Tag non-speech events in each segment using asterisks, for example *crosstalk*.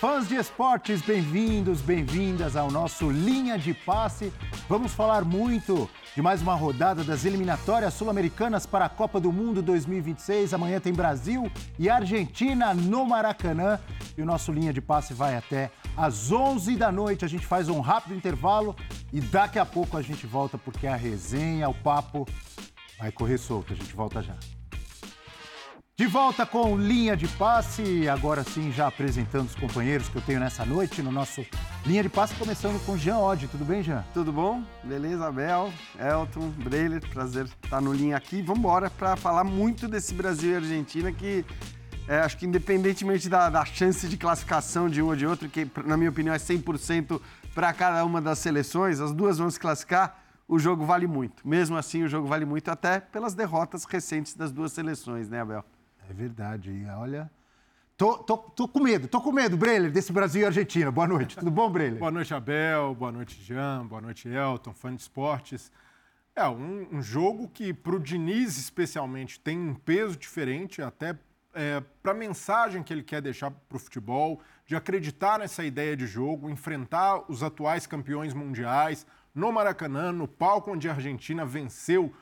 Fãs de esportes, bem-vindos, bem-vindas ao nosso Linha de Passe. Vamos falar muito de mais uma rodada das eliminatórias sul-americanas para a Copa do Mundo 2026. Amanhã tem Brasil e Argentina no Maracanã. E o nosso Linha de Passe vai até às 11 da noite. A gente faz um rápido intervalo e daqui a pouco a gente volta porque a resenha, o papo vai correr solto. A gente volta já. De volta com linha de passe, agora sim já apresentando os companheiros que eu tenho nessa noite no nosso linha de passe, começando com Jean Oddi. Tudo bem, Jean? Tudo bom? Beleza, Abel, Elton, Breiler, prazer estar no linha aqui. Vamos embora para falar muito desse Brasil e Argentina que é, acho que independentemente da, da, chance de classificação de um ou de outro, que na minha opinião é 100% para cada uma das seleções, as duas vão se classificar, o jogo vale muito. Mesmo assim, o jogo vale muito até pelas derrotas recentes das duas seleções, né, Abel? É verdade. E olha. Tô, tô, tô com medo, tô com medo, Breler, desse Brasil e Argentina. Boa noite. Tudo bom, Breler? Boa noite, Abel. Boa noite, Jean. Boa noite, Elton, fã de esportes. É um, um jogo que, para o Diniz especialmente, tem um peso diferente, até é, para a mensagem que ele quer deixar para o futebol, de acreditar nessa ideia de jogo, enfrentar os atuais campeões mundiais no Maracanã, no palco onde a Argentina venceu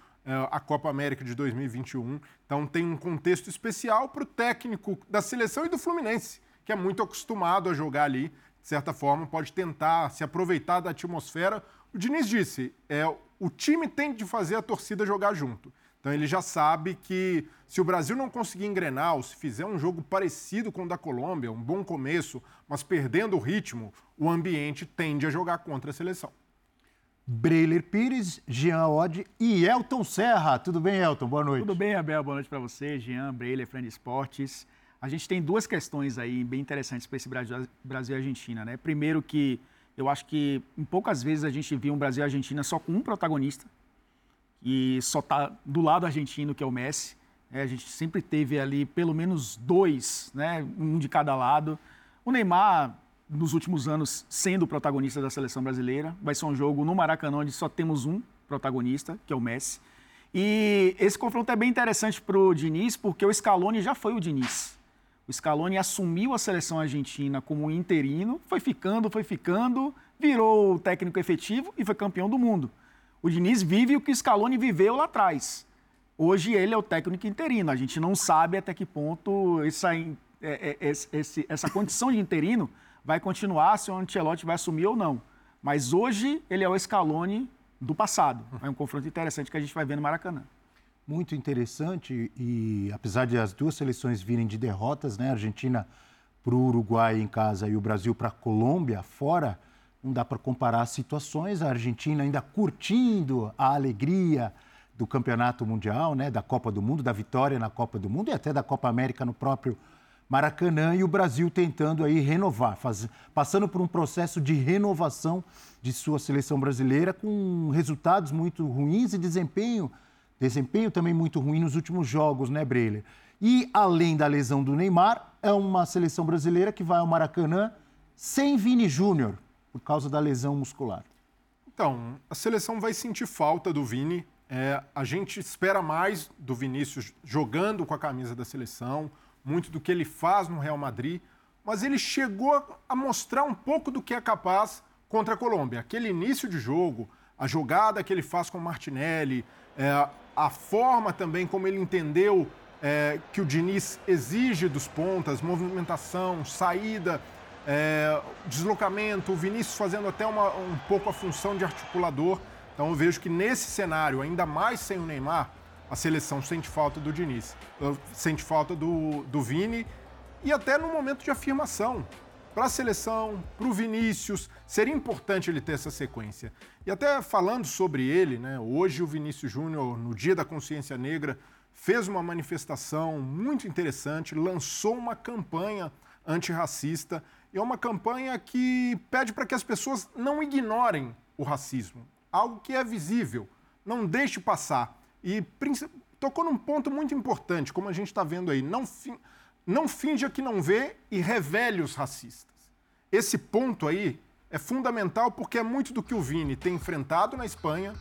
a Copa América de 2021. Então tem um contexto especial para o técnico da seleção e do Fluminense, que é muito acostumado a jogar ali, de certa forma, pode tentar se aproveitar da atmosfera. O Diniz disse, é, o time tem de fazer a torcida jogar junto. Então ele já sabe que se o Brasil não conseguir engrenar, ou se fizer um jogo parecido com o da Colômbia, um bom começo, mas perdendo o ritmo, o ambiente tende a jogar contra a seleção. Breiler Pires, Jean Oddi e Elton Serra. Tudo bem, Elton? Boa noite. Tudo bem, Abel. Boa noite para você, Jean, Breiler, Friend Esportes. A gente tem duas questões aí bem interessantes para esse Brasil e Argentina, né? Primeiro que eu acho que em poucas vezes a gente viu um Brasil e Argentina só com um protagonista e só está do lado argentino, que é o Messi. É, a gente sempre teve ali pelo menos dois, né? Um de cada lado. O Neymar nos últimos anos sendo o protagonista da seleção brasileira. Vai ser um jogo no Maracanã onde só temos um protagonista, que é o Messi. E esse confronto é bem interessante para o Diniz, porque o Scaloni já foi o Diniz. O Scaloni assumiu a seleção argentina como interino, foi ficando, foi ficando, virou o técnico efetivo e foi campeão do mundo. O Diniz vive o que o Scaloni viveu lá atrás. Hoje ele é o técnico interino. A gente não sabe até que ponto essa, é, é, essa condição de interino vai continuar se o Ancelotti vai assumir ou não. Mas hoje ele é o Scaloni do passado. É um confronto interessante que a gente vai ver no Maracanã. Muito interessante e apesar de as duas seleções virem de derrotas, né, a Argentina para o Uruguai em casa e o Brasil para a Colômbia fora, não dá para comparar as situações. A Argentina ainda curtindo a alegria do campeonato mundial, né, da Copa do Mundo, da vitória na Copa do Mundo e até da Copa América no próprio Maracanã e o Brasil tentando aí renovar, faz, passando por um processo de renovação de sua seleção brasileira com resultados muito ruins e desempenho, desempenho também muito ruim nos últimos jogos, né, Breiler? E além da lesão do Neymar, é uma seleção brasileira que vai ao Maracanã sem Vini Júnior por causa da lesão muscular. Então, a seleção vai sentir falta do Vini. É, a gente espera mais do Vinícius jogando com a camisa da seleção muito do que ele faz no Real Madrid, mas ele chegou a mostrar um pouco do que é capaz contra a Colômbia. Aquele início de jogo, a jogada que ele faz com o Martinelli, é, a forma também como ele entendeu é, que o Diniz exige dos pontas, movimentação, saída, é, deslocamento, o Vinícius fazendo até uma, um pouco a função de articulador. Então eu vejo que nesse cenário, ainda mais sem o Neymar, a seleção sente falta do Diniz, sente falta do, do Vini e até no momento de afirmação. Para a seleção, para o Vinícius, seria importante ele ter essa sequência. E até falando sobre ele, né, hoje o Vinícius Júnior, no Dia da Consciência Negra, fez uma manifestação muito interessante, lançou uma campanha antirracista e é uma campanha que pede para que as pessoas não ignorem o racismo, algo que é visível, não deixe passar. E tocou num ponto muito importante, como a gente está vendo aí. Não, fi, não finja que não vê e revele os racistas. Esse ponto aí é fundamental porque é muito do que o Vini tem enfrentado na Espanha,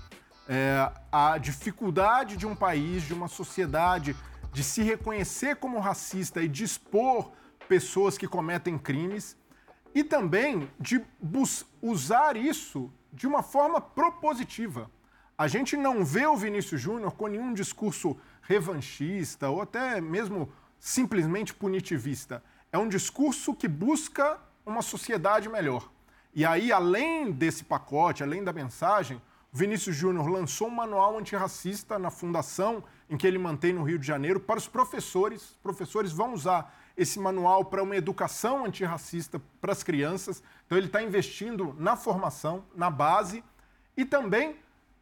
é, a dificuldade de um país, de uma sociedade, de se reconhecer como racista e de expor pessoas que cometem crimes. e também de usar isso de uma forma propositiva. A gente não vê o Vinícius Júnior com nenhum discurso revanchista ou até mesmo simplesmente punitivista. É um discurso que busca uma sociedade melhor. E aí, além desse pacote, além da mensagem, o Vinícius Júnior lançou um manual antirracista na fundação em que ele mantém no Rio de Janeiro para os professores. Os professores vão usar esse manual para uma educação antirracista para as crianças. Então, ele está investindo na formação, na base e também,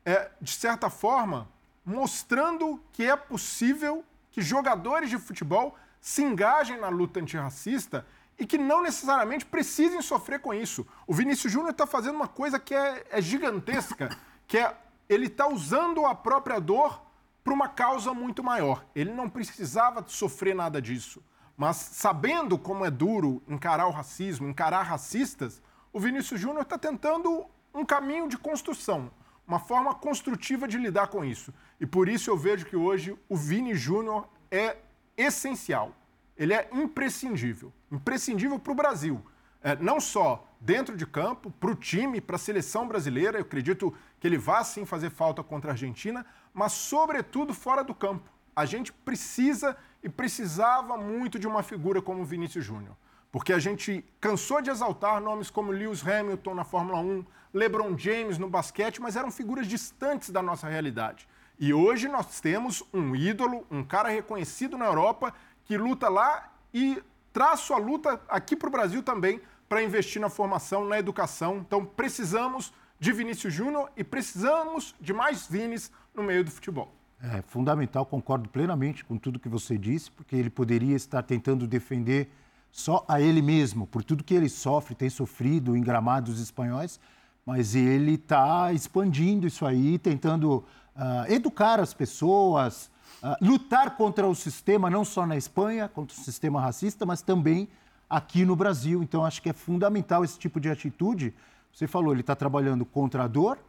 é, de certa forma, mostrando que é possível que jogadores de futebol se engajem na luta antirracista e que não necessariamente precisem sofrer com isso. O Vinícius Júnior está fazendo uma coisa que é, é gigantesca, *laughs* que é ele está usando a própria dor para uma causa muito maior. Ele não precisava sofrer nada disso. Mas sabendo como é duro encarar o racismo, encarar racistas, o Vinícius Júnior está tentando um caminho de construção, uma forma construtiva de lidar com isso. E por isso eu vejo que hoje o Vini Júnior é essencial. Ele é imprescindível. Imprescindível para o Brasil. É, não só dentro de campo, para o time, para a seleção brasileira. Eu acredito que ele vá sim fazer falta contra a Argentina, mas, sobretudo, fora do campo. A gente precisa e precisava muito de uma figura como o Vinícius Júnior. Porque a gente cansou de exaltar nomes como Lewis Hamilton na Fórmula 1, LeBron James no basquete, mas eram figuras distantes da nossa realidade. E hoje nós temos um ídolo, um cara reconhecido na Europa, que luta lá e traz sua luta aqui para o Brasil também para investir na formação, na educação. Então precisamos de Vinícius Júnior e precisamos de mais Vinis no meio do futebol. É fundamental, concordo plenamente com tudo que você disse, porque ele poderia estar tentando defender só a ele mesmo, por tudo que ele sofre, tem sofrido em gramados espanhóis, mas ele está expandindo isso aí, tentando uh, educar as pessoas, uh, lutar contra o sistema, não só na Espanha, contra o sistema racista, mas também aqui no Brasil. Então, acho que é fundamental esse tipo de atitude. Você falou, ele está trabalhando contra a dor,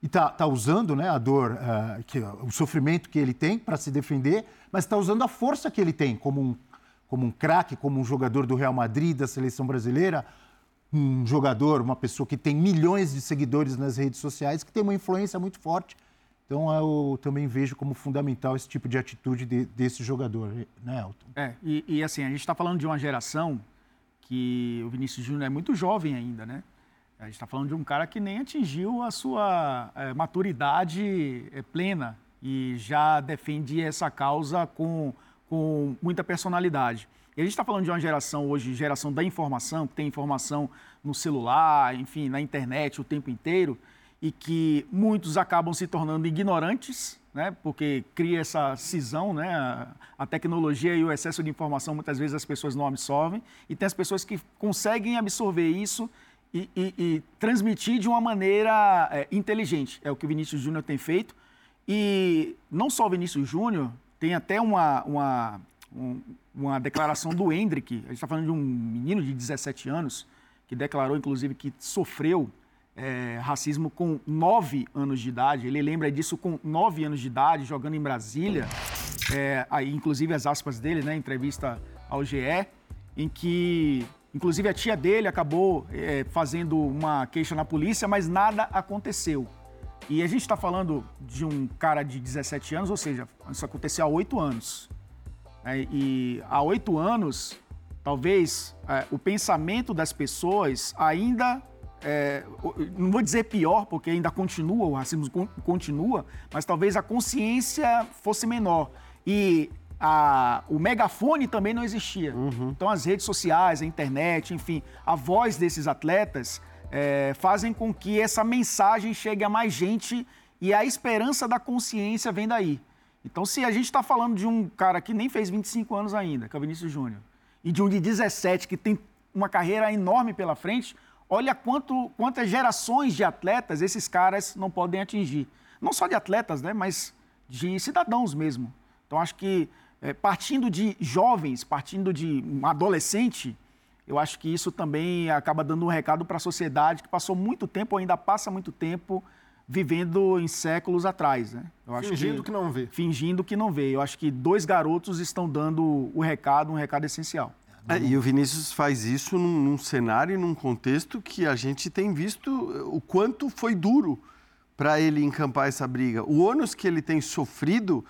e está tá usando né, a dor, uh, que, o sofrimento que ele tem para se defender, mas está usando a força que ele tem como um, como um craque, como um jogador do Real Madrid, da seleção brasileira, um jogador, uma pessoa que tem milhões de seguidores nas redes sociais, que tem uma influência muito forte. Então eu também vejo como fundamental esse tipo de atitude de, desse jogador, né, Elton? É, e, e assim, a gente está falando de uma geração que o Vinícius Júnior é muito jovem ainda, né? A gente está falando de um cara que nem atingiu a sua é, maturidade é, plena e já defende essa causa com, com muita personalidade. E a gente está falando de uma geração hoje, geração da informação, que tem informação no celular, enfim, na internet o tempo inteiro, e que muitos acabam se tornando ignorantes, né, porque cria essa cisão, né, a tecnologia e o excesso de informação muitas vezes as pessoas não absorvem, e tem as pessoas que conseguem absorver isso e, e, e transmitir de uma maneira é, inteligente. É o que o Vinícius Júnior tem feito. E não só o Vinícius Júnior, tem até uma, uma, um, uma declaração do Hendrick. A gente está falando de um menino de 17 anos, que declarou, inclusive, que sofreu é, racismo com 9 anos de idade. Ele lembra disso com 9 anos de idade, jogando em Brasília. É, aí, inclusive, as aspas dele, né, entrevista ao GE, em que Inclusive, a tia dele acabou é, fazendo uma queixa na polícia, mas nada aconteceu. E a gente está falando de um cara de 17 anos, ou seja, isso aconteceu há oito anos. É, e há oito anos, talvez é, o pensamento das pessoas ainda. É, não vou dizer pior, porque ainda continua, o racismo continua, mas talvez a consciência fosse menor. E a, o megafone também não existia. Uhum. Então, as redes sociais, a internet, enfim, a voz desses atletas é, fazem com que essa mensagem chegue a mais gente e a esperança da consciência vem daí. Então, se a gente está falando de um cara que nem fez 25 anos ainda, que é o Vinícius Júnior, e de um de 17 que tem uma carreira enorme pela frente, olha quanto, quantas gerações de atletas esses caras não podem atingir. Não só de atletas, né, mas de cidadãos mesmo. Então, acho que é, partindo de jovens, partindo de um adolescente, eu acho que isso também acaba dando um recado para a sociedade que passou muito tempo, ou ainda passa muito tempo, vivendo em séculos atrás. Né? fingindo que, que, não vê. Fingindo que não vê. Eu acho que dois garotos estão dando o recado, um recado essencial. É, e o Vinícius faz isso num, num cenário, num contexto que a gente tem visto o quanto foi duro para ele encampar essa briga. O ônus que ele tem sofrido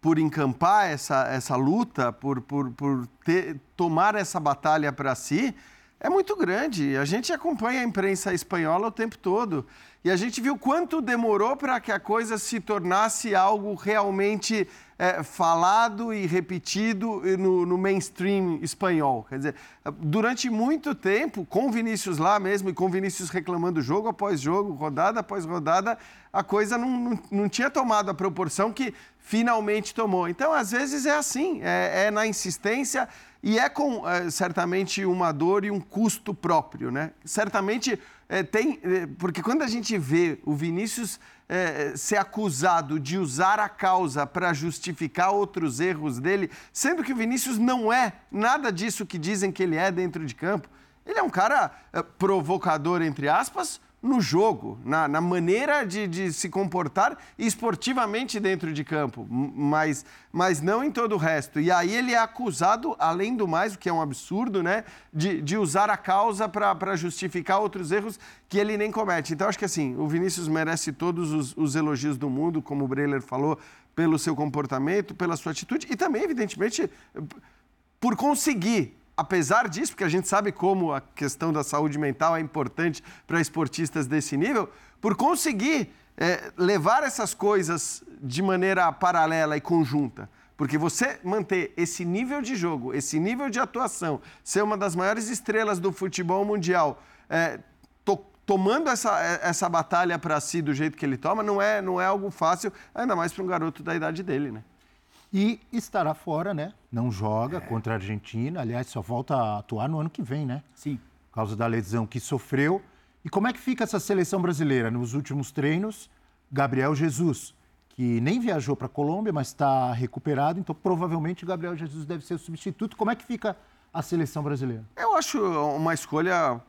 por encampar essa, essa luta, por, por, por ter, tomar essa batalha para si, é muito grande. A gente acompanha a imprensa espanhola o tempo todo. E a gente viu quanto demorou para que a coisa se tornasse algo realmente é, falado e repetido no, no, mainstream espanhol. Quer dizer, durante muito tempo, com Vinícius lá mesmo e com Vinícius reclamando jogo após jogo, rodada após rodada, a coisa não, não, não tinha tomado a proporção que finalmente tomou. Então, às vezes é assim, é, é na insistência e é com é, certamente uma dor e um custo próprio, né? Certamente é, tem, é, porque quando a gente vê o Vinícius é, ser acusado de usar a causa para justificar outros erros dele, sendo que o Vinícius não é nada disso que dizem que ele é dentro de campo, ele é um cara é, provocador entre aspas, no jogo, na, na maneira de, de, se comportar esportivamente dentro de campo, mas, mas não em todo o resto. E aí ele é acusado, além do mais, o que é um absurdo, né, de, de usar a causa para justificar outros erros que ele nem comete. Então, acho que assim, o Vinícius merece todos os, os elogios do mundo, como o Breiler falou, pelo seu comportamento, pela sua atitude e também, evidentemente, por conseguir apesar disso, porque a gente sabe como a questão da saúde mental é importante para esportistas desse nível, por conseguir é, levar essas coisas de maneira paralela e conjunta. Porque você manter esse nível de jogo, esse nível de atuação, ser uma das maiores estrelas do futebol mundial, é, to, tomando essa, essa batalha para si do jeito que ele toma, não é, não é algo fácil, ainda mais para um garoto da idade dele, né? E estará fora, né? Não joga é. contra a Argentina. Aliás, só volta a atuar no ano que vem, né? Sim. Por causa da lesão que sofreu. E como é que fica essa seleção brasileira? Nos últimos treinos, Gabriel Jesus, que nem viajou para a Colômbia, mas está recuperado. Então, provavelmente, Gabriel Jesus deve ser o substituto. Como é que fica a seleção brasileira? Eu acho uma escolha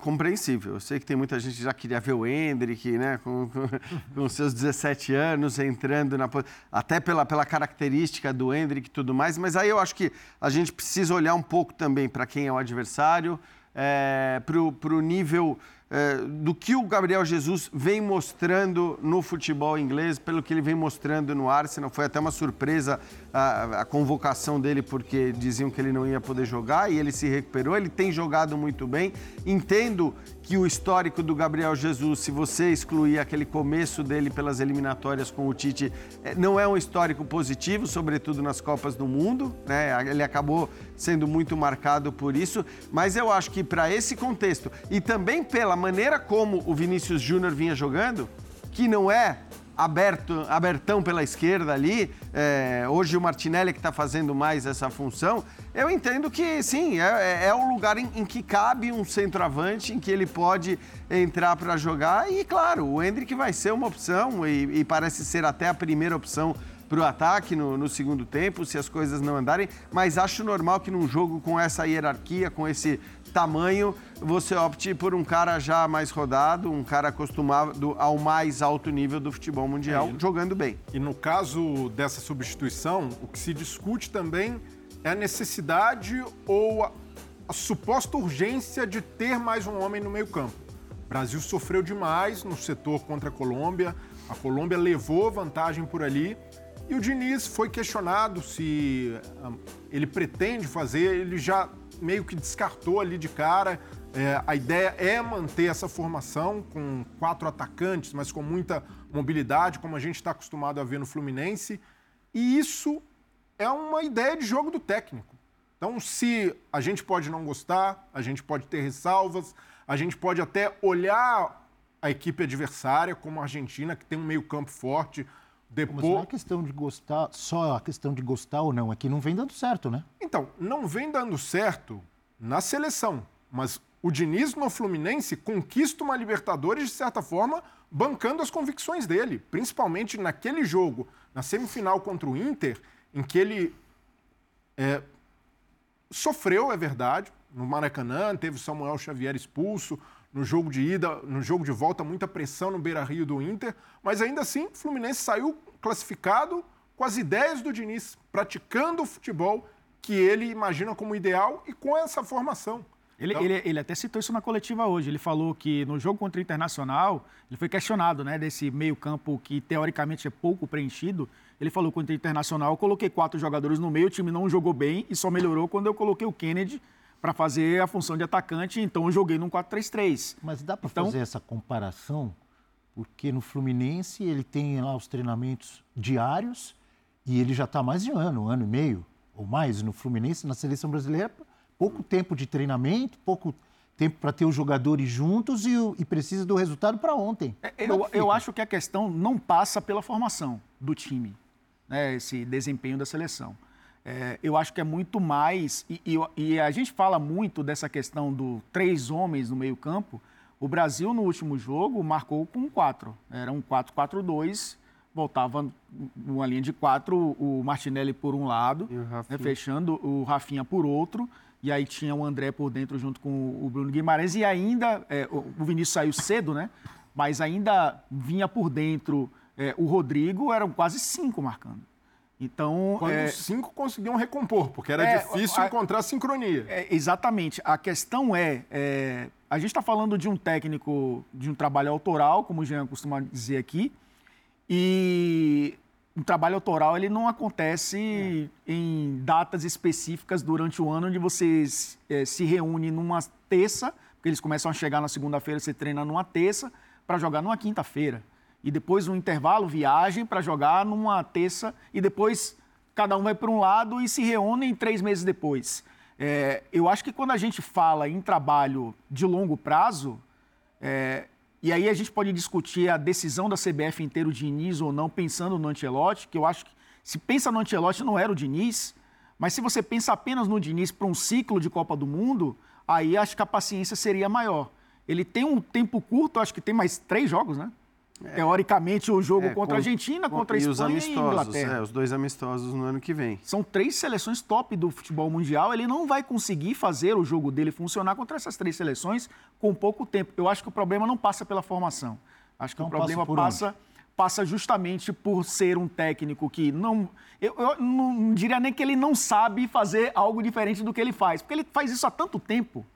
compreensível. Eu sei que tem muita gente que já queria ver o Hendrick, né, com, com, com, seus 17 anos, entrando na. até pela, pela característica do Hendrick e tudo mais, mas aí eu acho que a gente precisa olhar um pouco também para quem é o adversário, é, para o nível é, do que o Gabriel Jesus vem mostrando no futebol inglês, pelo que ele vem mostrando no Arsenal. Foi até uma surpresa a, a, convocação dele, porque diziam que ele não ia poder jogar e ele se recuperou. Ele tem jogado muito bem. Entendo que o histórico do Gabriel Jesus, se você excluir aquele começo dele pelas eliminatórias com o Tite, é, não é um histórico positivo, sobretudo nas Copas do Mundo. Né? Ele acabou sendo muito marcado por isso. Mas eu acho que para esse contexto e também pela maneira como o Vinícius Júnior vinha jogando, que não é aberto, abertão pela esquerda ali, é, hoje o Martinelli que está fazendo mais essa função, eu entendo que sim, é, é, é o lugar em, em, que cabe um centroavante, em que ele pode entrar para jogar e, claro, o Hendrick vai ser uma opção e, e parece ser até a primeira opção para o ataque no, no, segundo tempo, se as coisas não andarem, mas acho normal que num jogo com essa hierarquia, com esse tamanho, você opte por um cara já mais rodado, um cara acostumado ao mais alto nível do futebol mundial, é, jogando bem. E no caso dessa substituição, o que se discute também é a necessidade ou a, a suposta urgência de ter mais um homem no meio-campo. O Brasil sofreu demais no setor contra a Colômbia, a Colômbia levou vantagem por ali. E o Diniz foi questionado se ah, ele pretende fazer, ele já meio que descartou ali de cara. É, a ideia é manter essa formação com quatro atacantes, mas com muita mobilidade, como a gente está acostumado a ver no Fluminense. E isso é uma ideia de jogo do técnico. Então, se a gente pode não gostar, a gente pode ter ressalvas, a gente pode até olhar a equipe adversária, como a Argentina, que tem um meio-campo forte, depois... Mas não é questão de gostar, só a questão de gostar ou não, é que não vem dando certo, né? Então, não vem dando certo na seleção, mas o Diniz no Fluminense conquista uma Libertadores, de certa forma, bancando as convicções dele, principalmente naquele jogo, na semifinal contra o Inter, em que ele é, sofreu, é verdade, no Maracanã, teve Samuel Xavier expulso, no jogo de ida, no jogo de volta, muita pressão no Beira-Rio do Inter, mas ainda assim, o Fluminense saiu classificado com as ideias do Diniz, praticando o futebol que ele imagina como ideal e com essa formação. Ele, então... ele, ele, até citou isso na coletiva hoje. Ele falou que no jogo contra o Internacional, ele foi questionado né, desse meio-campo que teoricamente é pouco preenchido. Ele falou contra o Internacional, eu coloquei quatro jogadores no meio, o time não jogou bem e só melhorou quando eu coloquei o Kennedy para fazer a função de atacante, então eu joguei num 4-3-3. Mas dá para então... fazer essa comparação? Porque no Fluminense ele tem lá os treinamentos diários e ele já está mais de um ano, um ano e meio ou mais no Fluminense, na seleção brasileira, pouco tempo de treinamento, pouco tempo para ter os jogadores juntos e, e precisa do resultado para ontem. É, eu, é eu acho que a questão não passa pela formação do time, né, esse desempenho da seleção. É, eu acho que é muito mais. E, e, e, a gente fala muito dessa questão do três homens no meio-campo. O Brasil, no último jogo, marcou com quatro. Era um 4-4-2. Voltava numa linha de quatro, o Martinelli por um lado, né, fechando o Rafinha por outro. E aí tinha o André por dentro junto com o Bruno Guimarães. E ainda, é, o Vinícius saiu cedo, né? Mas ainda vinha por dentro é, o Rodrigo, eram quase cinco marcando. Então, Quando é, os cinco conseguiam recompor, porque era é, difícil a, encontrar sincronia. É, exatamente. A questão é, é a gente está falando de um técnico, de um trabalho autoral, como o Jean costuma dizer aqui, e um trabalho autoral ele não acontece é. em datas específicas durante o ano, onde você é, se reúne numa terça, porque eles começam a chegar na segunda-feira, você treina numa terça, para jogar numa quinta-feira e depois um intervalo, viagem para jogar numa terça e depois cada um vai para um lado e se reúnem três meses depois. É, eu acho que quando a gente fala em trabalho de longo prazo, é, e aí a gente pode discutir a decisão da CBF inteiro o Diniz ou não, pensando no Ancelotti, que eu acho que se pensa no Ancelotti não era o Diniz, mas se você pensa apenas no Diniz para um ciclo de Copa do Mundo, aí acho que a paciência seria maior. Ele tem um tempo curto, acho que tem mais três jogos, né? É. Teoricamente, o jogo é, contra a Argentina, contra a Espanha e, os amistosos, e Inglaterra. É, os dois amistosos no ano que vem. São três seleções top do futebol mundial. Ele não vai conseguir fazer o jogo dele funcionar contra essas três seleções com pouco tempo. Eu acho que o problema não passa pela formação. Acho que o problema passa, passa justamente por ser um técnico que não... Eu, eu não diria nem que ele não sabe fazer algo diferente do que ele faz. Porque ele faz isso há tanto tempo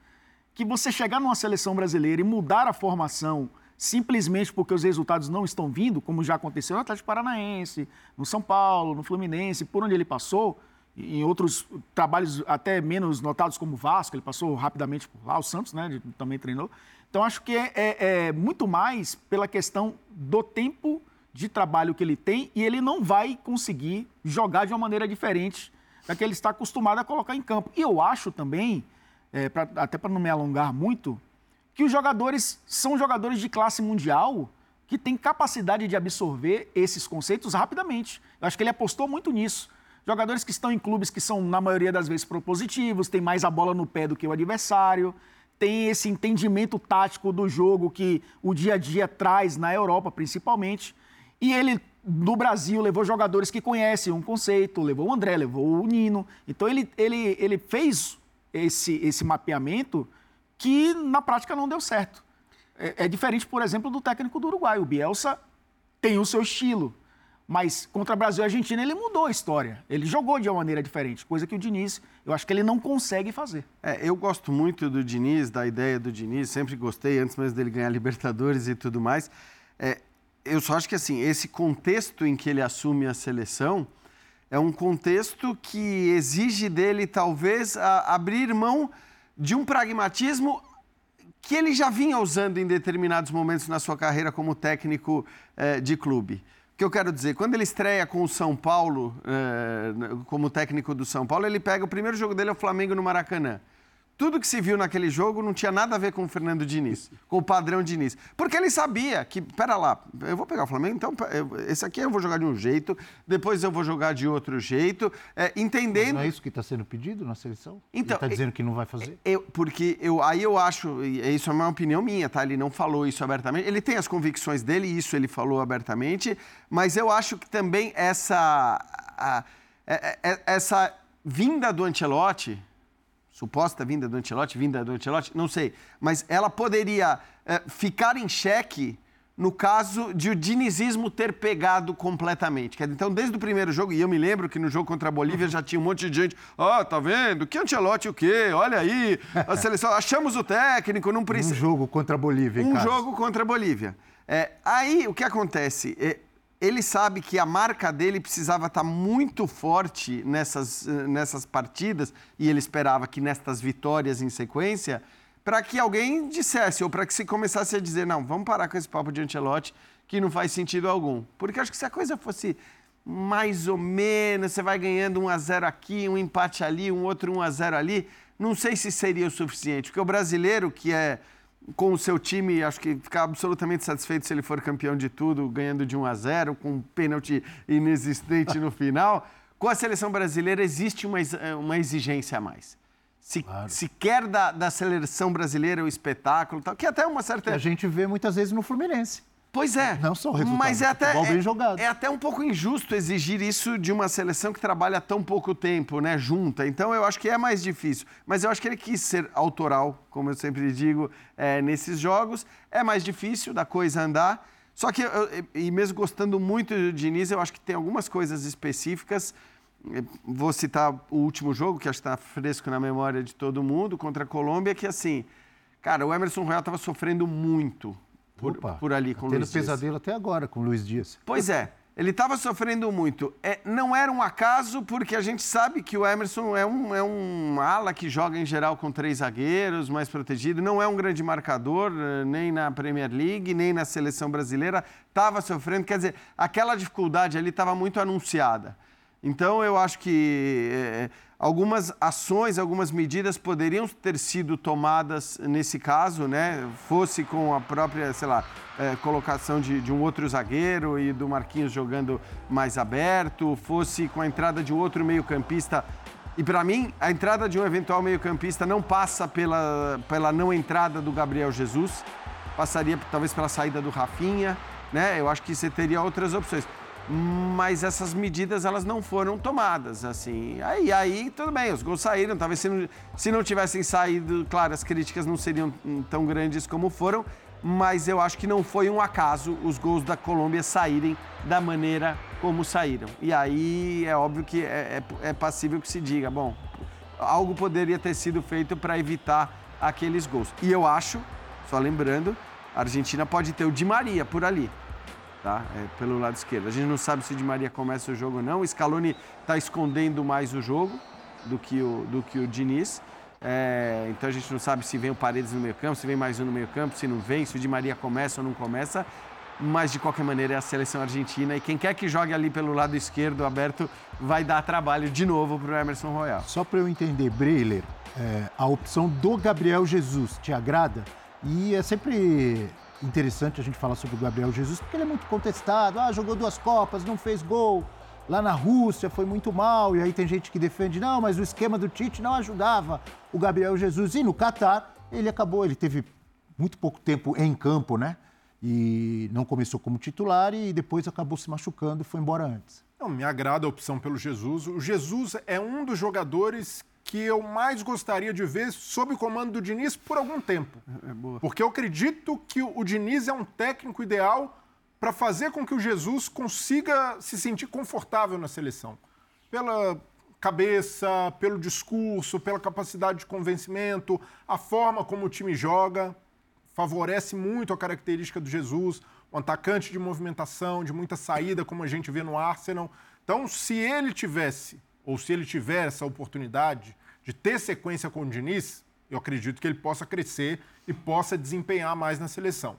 que você chegar numa seleção brasileira e mudar a formação simplesmente porque os resultados não estão vindo, como já aconteceu no Atlético Paranaense, no São Paulo, no Fluminense, por onde ele passou, em outros trabalhos até menos notados como o Vasco, ele passou rapidamente por lá, o Santos, né, também treinou. Então, acho que é, é, é muito mais pela questão do tempo de trabalho que ele tem e ele não vai conseguir jogar de uma maneira diferente da que ele está acostumado a colocar em campo. E eu acho também, é, pra, até para não me alongar muito, que os jogadores são jogadores de classe mundial que têm capacidade de absorver esses conceitos rapidamente. Eu acho que ele apostou muito nisso. Jogadores que estão em clubes que são, na maioria das vezes, propositivos, têm mais a bola no pé do que o adversário, tem esse entendimento tático do jogo que o dia a dia traz na Europa, principalmente. E ele, no Brasil, levou jogadores que conhecem um conceito, levou o André, levou o Nino. Então, ele, ele, ele fez esse, esse mapeamento que na prática não deu certo. É, é, diferente, por exemplo, do técnico do Uruguai. O Bielsa tem o seu estilo, mas contra Brasil e Argentina ele mudou a história. Ele jogou de uma maneira diferente, coisa que o Diniz, eu acho que ele não consegue fazer. É, eu gosto muito do Diniz, da ideia do Diniz, sempre gostei, antes mesmo dele ganhar *laughs* Libertadores e tudo mais. É, eu só acho que assim, esse contexto em que ele assume a seleção é um contexto que exige dele, talvez, abrir mão de um pragmatismo que ele já vinha usando em determinados momentos na sua carreira como técnico eh, de clube. O que eu quero dizer, quando ele estreia com o São Paulo, eh, como técnico do São Paulo, ele pega o primeiro jogo dele, é o Flamengo no Maracanã. Tudo que se viu naquele jogo não tinha nada a ver com o Fernando Diniz, *laughs* com o padrão Diniz. Porque ele sabia que, pera lá, eu vou pegar o Flamengo, então esse aqui eu vou jogar de um jeito, depois eu vou jogar de outro jeito, é, entendendo... Mas não é isso que está sendo pedido na seleção? Então, está dizendo que não vai fazer? Eu, porque eu, aí eu acho, e isso é uma opinião minha, tá? Ele não falou isso abertamente, ele tem as convicções dele, isso ele falou abertamente, mas eu acho que também essa, a, a, é, é, essa vinda do Ancelotti suposta vinda do Ancelotti, vinda do Ancelotti, não sei, mas ela poderia é, ficar em xeque no caso de o dinizismo ter pegado completamente. Então, desde o primeiro jogo, e eu me lembro que no jogo contra a Bolívia já tinha um monte de gente, ó, oh, tá vendo? Que Ancelotti o quê? Olha aí, a seleção, achamos o técnico, não precisa... Um jogo contra a Bolívia, Um jogo contra a Bolívia. É, aí, o que acontece? É, ele sabe que a marca dele precisava estar muito forte nessas, nessas partidas, e ele esperava que nestas vitórias em sequência para que alguém dissesse, ou para que se começasse a dizer, não, vamos parar com esse papo de Ancelotti, que não faz sentido algum. Porque acho que se a coisa fosse mais ou menos, você vai ganhando 1 a 0 aqui, um empate ali, um outro 1 a 0 ali, não sei se seria o suficiente, porque o brasileiro que é com o seu time, acho que fica absolutamente satisfeito se ele for campeão de tudo, ganhando de 1 a 0, com um pênalti inexistente no final. *laughs* Com a seleção brasileira existe uma, uma exigência a mais se, claro. se quer da, da seleção brasileira o espetáculo, tal, que até uma certa. Que a gente vê muitas vezes no Fluminense. Pois é. Não só o resultado, mas é até bem jogado. É, até um pouco injusto exigir isso de uma seleção que trabalha tão pouco tempo, né, junta. Então eu acho que é mais difícil. Mas eu acho que ele quis ser autoral, como eu sempre digo, é, nesses jogos. É mais difícil da coisa andar. Só que, eu, e mesmo gostando muito do Diniz, eu acho que tem algumas coisas específicas Vou citar o último jogo, que acho que está fresco na memória de todo mundo, contra a Colômbia, que assim, cara, o Emerson Royal estava sofrendo muito por, Opa, por ali com o Luiz Dias. pesadelo até agora com o Luiz Dias. Pois é, ele estava sofrendo muito. É, não era um acaso, porque a gente sabe que o Emerson é um, é um ala que joga em geral com três zagueiros, mais protegido. Não é um grande marcador, eh, nem na Premier League, nem na seleção brasileira. Estava sofrendo, quer dizer, aquela dificuldade ali estava muito anunciada. Então, eu acho que é, algumas ações, algumas medidas poderiam ter sido tomadas nesse caso, né? Fosse com a própria, sei lá, é, colocação de, de, um outro zagueiro e do Marquinhos jogando mais aberto, fosse com a entrada de outro meio-campista. E para mim, a entrada de um eventual meio-campista não passa pela, pela não entrada do Gabriel Jesus, passaria talvez pela saída do Rafinha, né? Eu acho que você teria outras opções mas essas medidas elas não foram tomadas, assim. Aí, aí tudo bem, os gols saíram, talvez se não, se não tivessem saído, claro, as críticas não seriam tão grandes como foram, mas eu acho que não foi um acaso os gols da Colômbia saírem da maneira como saíram. E aí é óbvio que é, é, é passível que se diga, bom, algo poderia ter sido feito para evitar aqueles gols. E eu acho, só lembrando, a Argentina pode ter o Di Maria por ali tá? É, pelo lado esquerdo. A gente não sabe se o Di Maria começa o jogo ou não. O Scaloni está escondendo mais o jogo do que o, do que o Diniz. É, então a gente não sabe se vem o Paredes no meio campo, se vem mais um no meio campo, se não vem, se o Di Maria começa ou não começa. Mas de qualquer maneira é a seleção argentina e quem quer que jogue ali pelo lado esquerdo aberto vai dar trabalho de novo para o Emerson Royal. Só para eu entender, Breiler, é, a opção do Gabriel Jesus te agrada? E é sempre interessante a gente falar sobre o Gabriel Jesus, porque ele é muito contestado. Ah, jogou duas Copas, não fez gol. Lá na Rússia foi muito mal, e aí tem gente que defende, não, mas o esquema do Tite não ajudava o Gabriel Jesus. E no Catar, ele acabou, ele teve muito pouco tempo em campo, né? E não começou como titular e depois acabou se machucando e foi embora antes. Não, me agrada a opção pelo Jesus. O Jesus é um dos jogadores que eu mais gostaria de ver sob o comando do Diniz por algum tempo. É Porque eu acredito que o Diniz é um técnico ideal para fazer com que o Jesus consiga se sentir confortável na seleção. Pela cabeça, pelo discurso, pela capacidade de convencimento, a forma como o time joga, favorece muito a característica do Jesus, um atacante de movimentação, de muita saída, como a gente vê no Arsenal. Então, se ele tivesse ou se ele tiver essa oportunidade de ter sequência com o Diniz, eu acredito que ele possa crescer e possa desempenhar mais na seleção.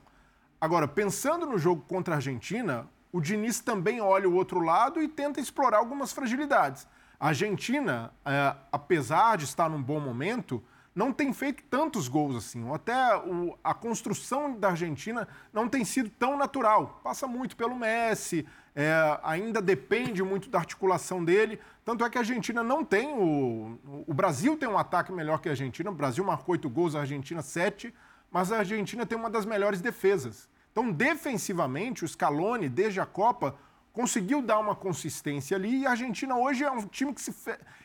Agora, pensando no jogo contra a Argentina, o Diniz também olha o outro lado e tenta explorar algumas fragilidades. A Argentina, é, apesar de estar num bom momento, não tem feito tantos gols assim. Até o, a construção da Argentina não tem sido tão natural. Passa muito pelo Messi, é, ainda depende muito da articulação dele. Tanto é que a Argentina não tem o. O Brasil tem um ataque melhor que a Argentina. O Brasil marcou oito gols, a Argentina sete, mas a Argentina tem uma das melhores defesas. Então, defensivamente, o Scaloni, desde a Copa, conseguiu dar uma consistência ali. E a Argentina hoje é um time que, se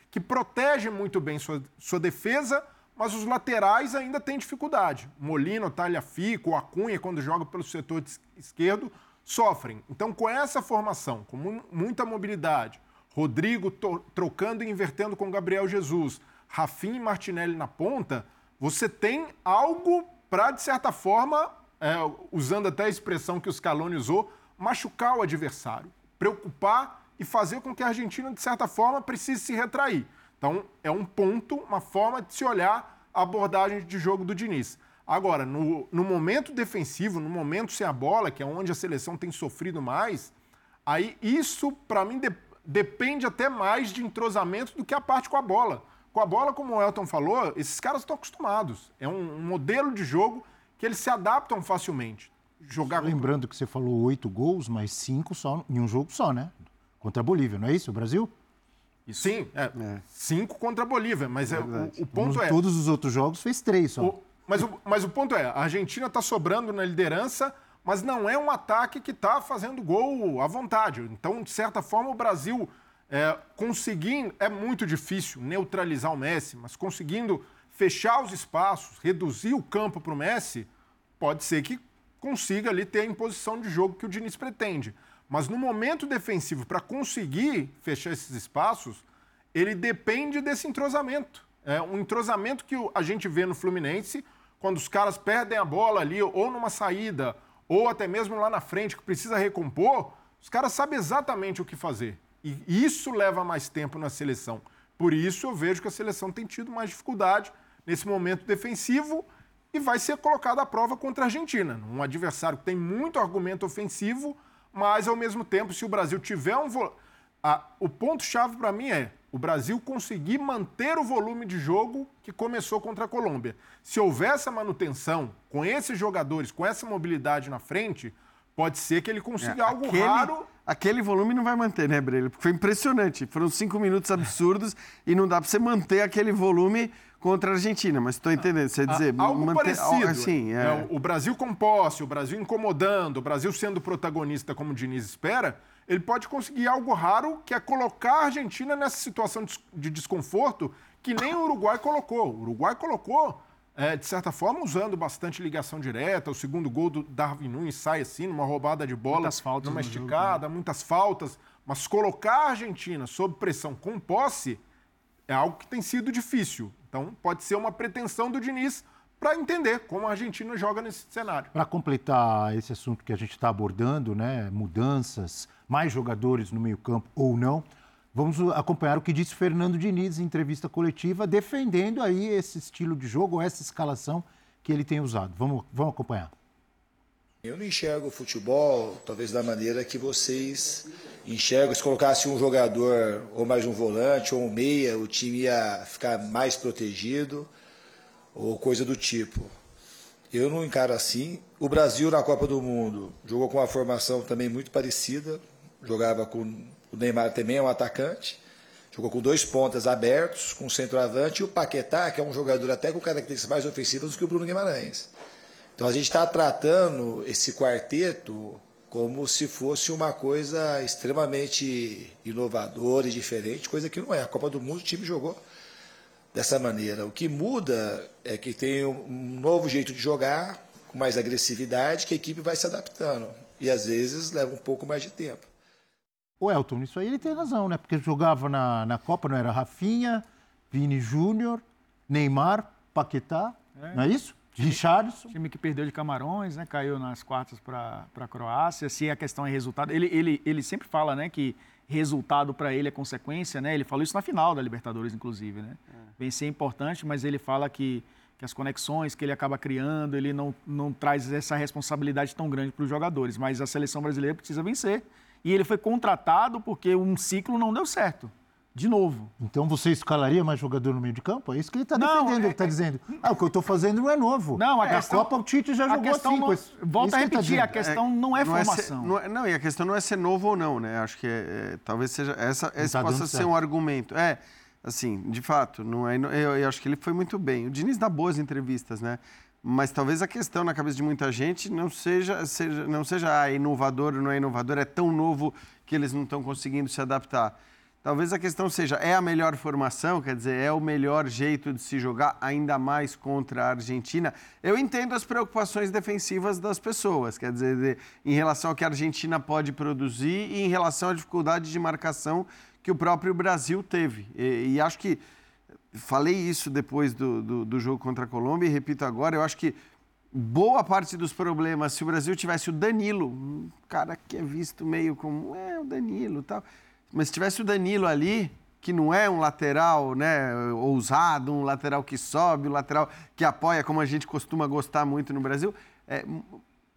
que protege muito bem sua, sua defesa mas os laterais ainda têm dificuldade. Molino, Talhafico, Acunha, quando joga pelo setor esquerdo, sofrem. Então, com essa formação, com muita mobilidade, Rodrigo trocando e invertendo com Gabriel Jesus, Rafinha e Martinelli na ponta, você tem algo para, de certa forma, é, usando até a expressão que o Scaloni usou, machucar o adversário, preocupar e fazer com que a Argentina, de certa forma, precise se retrair. Então, é um ponto, uma forma de se olhar a abordagem de jogo do Diniz. Agora, no, no momento defensivo, no momento sem a bola, que é onde a seleção tem sofrido mais, aí isso, para mim, de, depende até mais de entrosamento do que a parte com a bola. Com a bola, como o Elton falou, esses caras estão acostumados. É um, um modelo de jogo que eles se adaptam facilmente. Jogar Lembrando que você falou oito gols, mas cinco só em um jogo só, né? Contra a Bolívia, não é isso, o Brasil? Isso. Sim, é, é. cinco contra a Bolívia, mas é, o, o, ponto Nos, é... Todos os outros jogos fez três só. O, mas, o, mas o ponto é, a Argentina está sobrando na liderança, mas não é um ataque que está fazendo gol à vontade. Então, de certa forma, o Brasil é, conseguindo, é muito difícil neutralizar o Messi, mas conseguindo fechar os espaços, reduzir o campo para o Messi, pode ser que consiga ali ter a imposição de jogo que o Diniz pretende. Mas no momento defensivo, para conseguir fechar esses espaços, ele depende desse entrosamento. É um entrosamento que a gente vê no Fluminense, quando os caras perdem a bola ali, ou numa saída, ou até mesmo lá na frente, que precisa recompor, os caras sabem exatamente o que fazer. E isso leva mais tempo na seleção. Por isso eu vejo que a seleção tem tido mais dificuldade nesse momento defensivo e vai ser colocada à prova contra a Argentina. Um adversário que tem muito argumento ofensivo, mas ao mesmo tempo, se o Brasil tiver um. Vo... Ah, o ponto-chave para mim é o Brasil conseguir manter o volume de jogo que começou contra a Colômbia. Se houver essa manutenção com esses jogadores, com essa mobilidade na frente, pode ser que ele consiga é, algo aquele, raro. Aquele volume não vai manter, né, Breno? Porque foi impressionante. Foram cinco minutos absurdos e não dá para você manter aquele volume contra a Argentina, mas estou entendendo. Você dizer, algo manter, parecido. Assim, é. É, o Brasil com posse, o Brasil incomodando, o Brasil sendo protagonista como o Diniz espera, ele pode conseguir algo raro, que é colocar a Argentina nessa situação de desconforto que nem o Uruguai colocou. O Uruguai colocou, é, de certa forma, usando bastante ligação direta. O segundo gol do Darwin Nunes sai assim, numa roubada de bola, muitas faltas numa esticada, jogo, né? muitas faltas. Mas colocar a Argentina sob pressão com posse é algo que tem sido difícil. Então, pode ser uma pretensão do Diniz para entender como a Argentina joga nesse cenário. Para completar esse assunto que a gente está abordando, né, mudanças, mais jogadores no meio-campo ou não, vamos acompanhar o que disse Fernando Diniz em entrevista coletiva, defendendo aí esse estilo de jogo, essa escalação que ele tem usado. Vamos, vamos acompanhar. Eu não enxergo o futebol, talvez da maneira que vocês enxergam. Se colocasse um jogador, ou mais um volante, ou um meia, o time ia ficar mais protegido, ou coisa do tipo. Eu não encaro assim. O Brasil na Copa do Mundo jogou com uma formação também muito parecida. Jogava com o Neymar também, é um atacante. Jogou com dois pontas abertos, com o centroavante, e o Paquetá, que é um jogador até com características mais ofensivas do que o Bruno Guimarães. Então a gente está tratando esse quarteto como se fosse uma coisa extremamente inovadora e diferente, coisa que não é. A Copa do Mundo o time jogou dessa maneira. O que muda é que tem um novo jeito de jogar, com mais agressividade, que a equipe vai se adaptando. E às vezes leva um pouco mais de tempo. O Elton, isso aí ele tem razão, né? Porque jogava na, na Copa, não era Rafinha, Vini Júnior, Neymar, Paquetá, é. não é isso? Richardson. Time que perdeu de Camarões, né? Caiu nas quartas para a Croácia. Se a questão é resultado, ele, ele, ele sempre fala, né, que resultado para ele é consequência, né? Ele falou isso na final da Libertadores, inclusive, né? É. Vencer é importante, mas ele fala que, que as conexões que ele acaba criando, ele não, não traz essa responsabilidade tão grande para os jogadores. Mas a seleção brasileira precisa vencer. E ele foi contratado porque um ciclo não deu certo de novo. Então você escalaria mais jogador no meio de campo? É isso que ele está defendendo, é, ele está é, dizendo. Ah, o que eu estou fazendo não é novo. Não, a, é, questão, a Copa o Tite já jogou assim. Não, volta a tá repetir, tá a questão não é não formação. É ser, não, é, não, e a questão não é ser novo ou não, né? Acho que é, talvez seja essa, esse tá possa ser certo. um argumento. É, assim, de fato, não é, eu, eu acho que ele foi muito bem. O Diniz dá boas entrevistas, né? Mas talvez a questão na cabeça de muita gente não seja, seja não seja ah, inovador ou não é inovador, é tão novo que eles não estão conseguindo se adaptar Talvez a questão seja, é a melhor formação, quer dizer, é o melhor jeito de se jogar, ainda mais contra a Argentina. Eu entendo as preocupações defensivas das pessoas, quer dizer, de, em relação ao que a Argentina pode produzir e em relação à dificuldade de marcação que o próprio Brasil teve. E, e acho que, falei isso depois do, do, do jogo contra a Colômbia e repito agora, eu acho que boa parte dos problemas, se o Brasil tivesse o Danilo, um cara que é visto meio como, é, o Danilo tal mas se tivesse o Danilo ali, que não é um lateral né, ousado, um lateral que sobe, um lateral que apoia, como a gente costuma gostar muito no Brasil, é,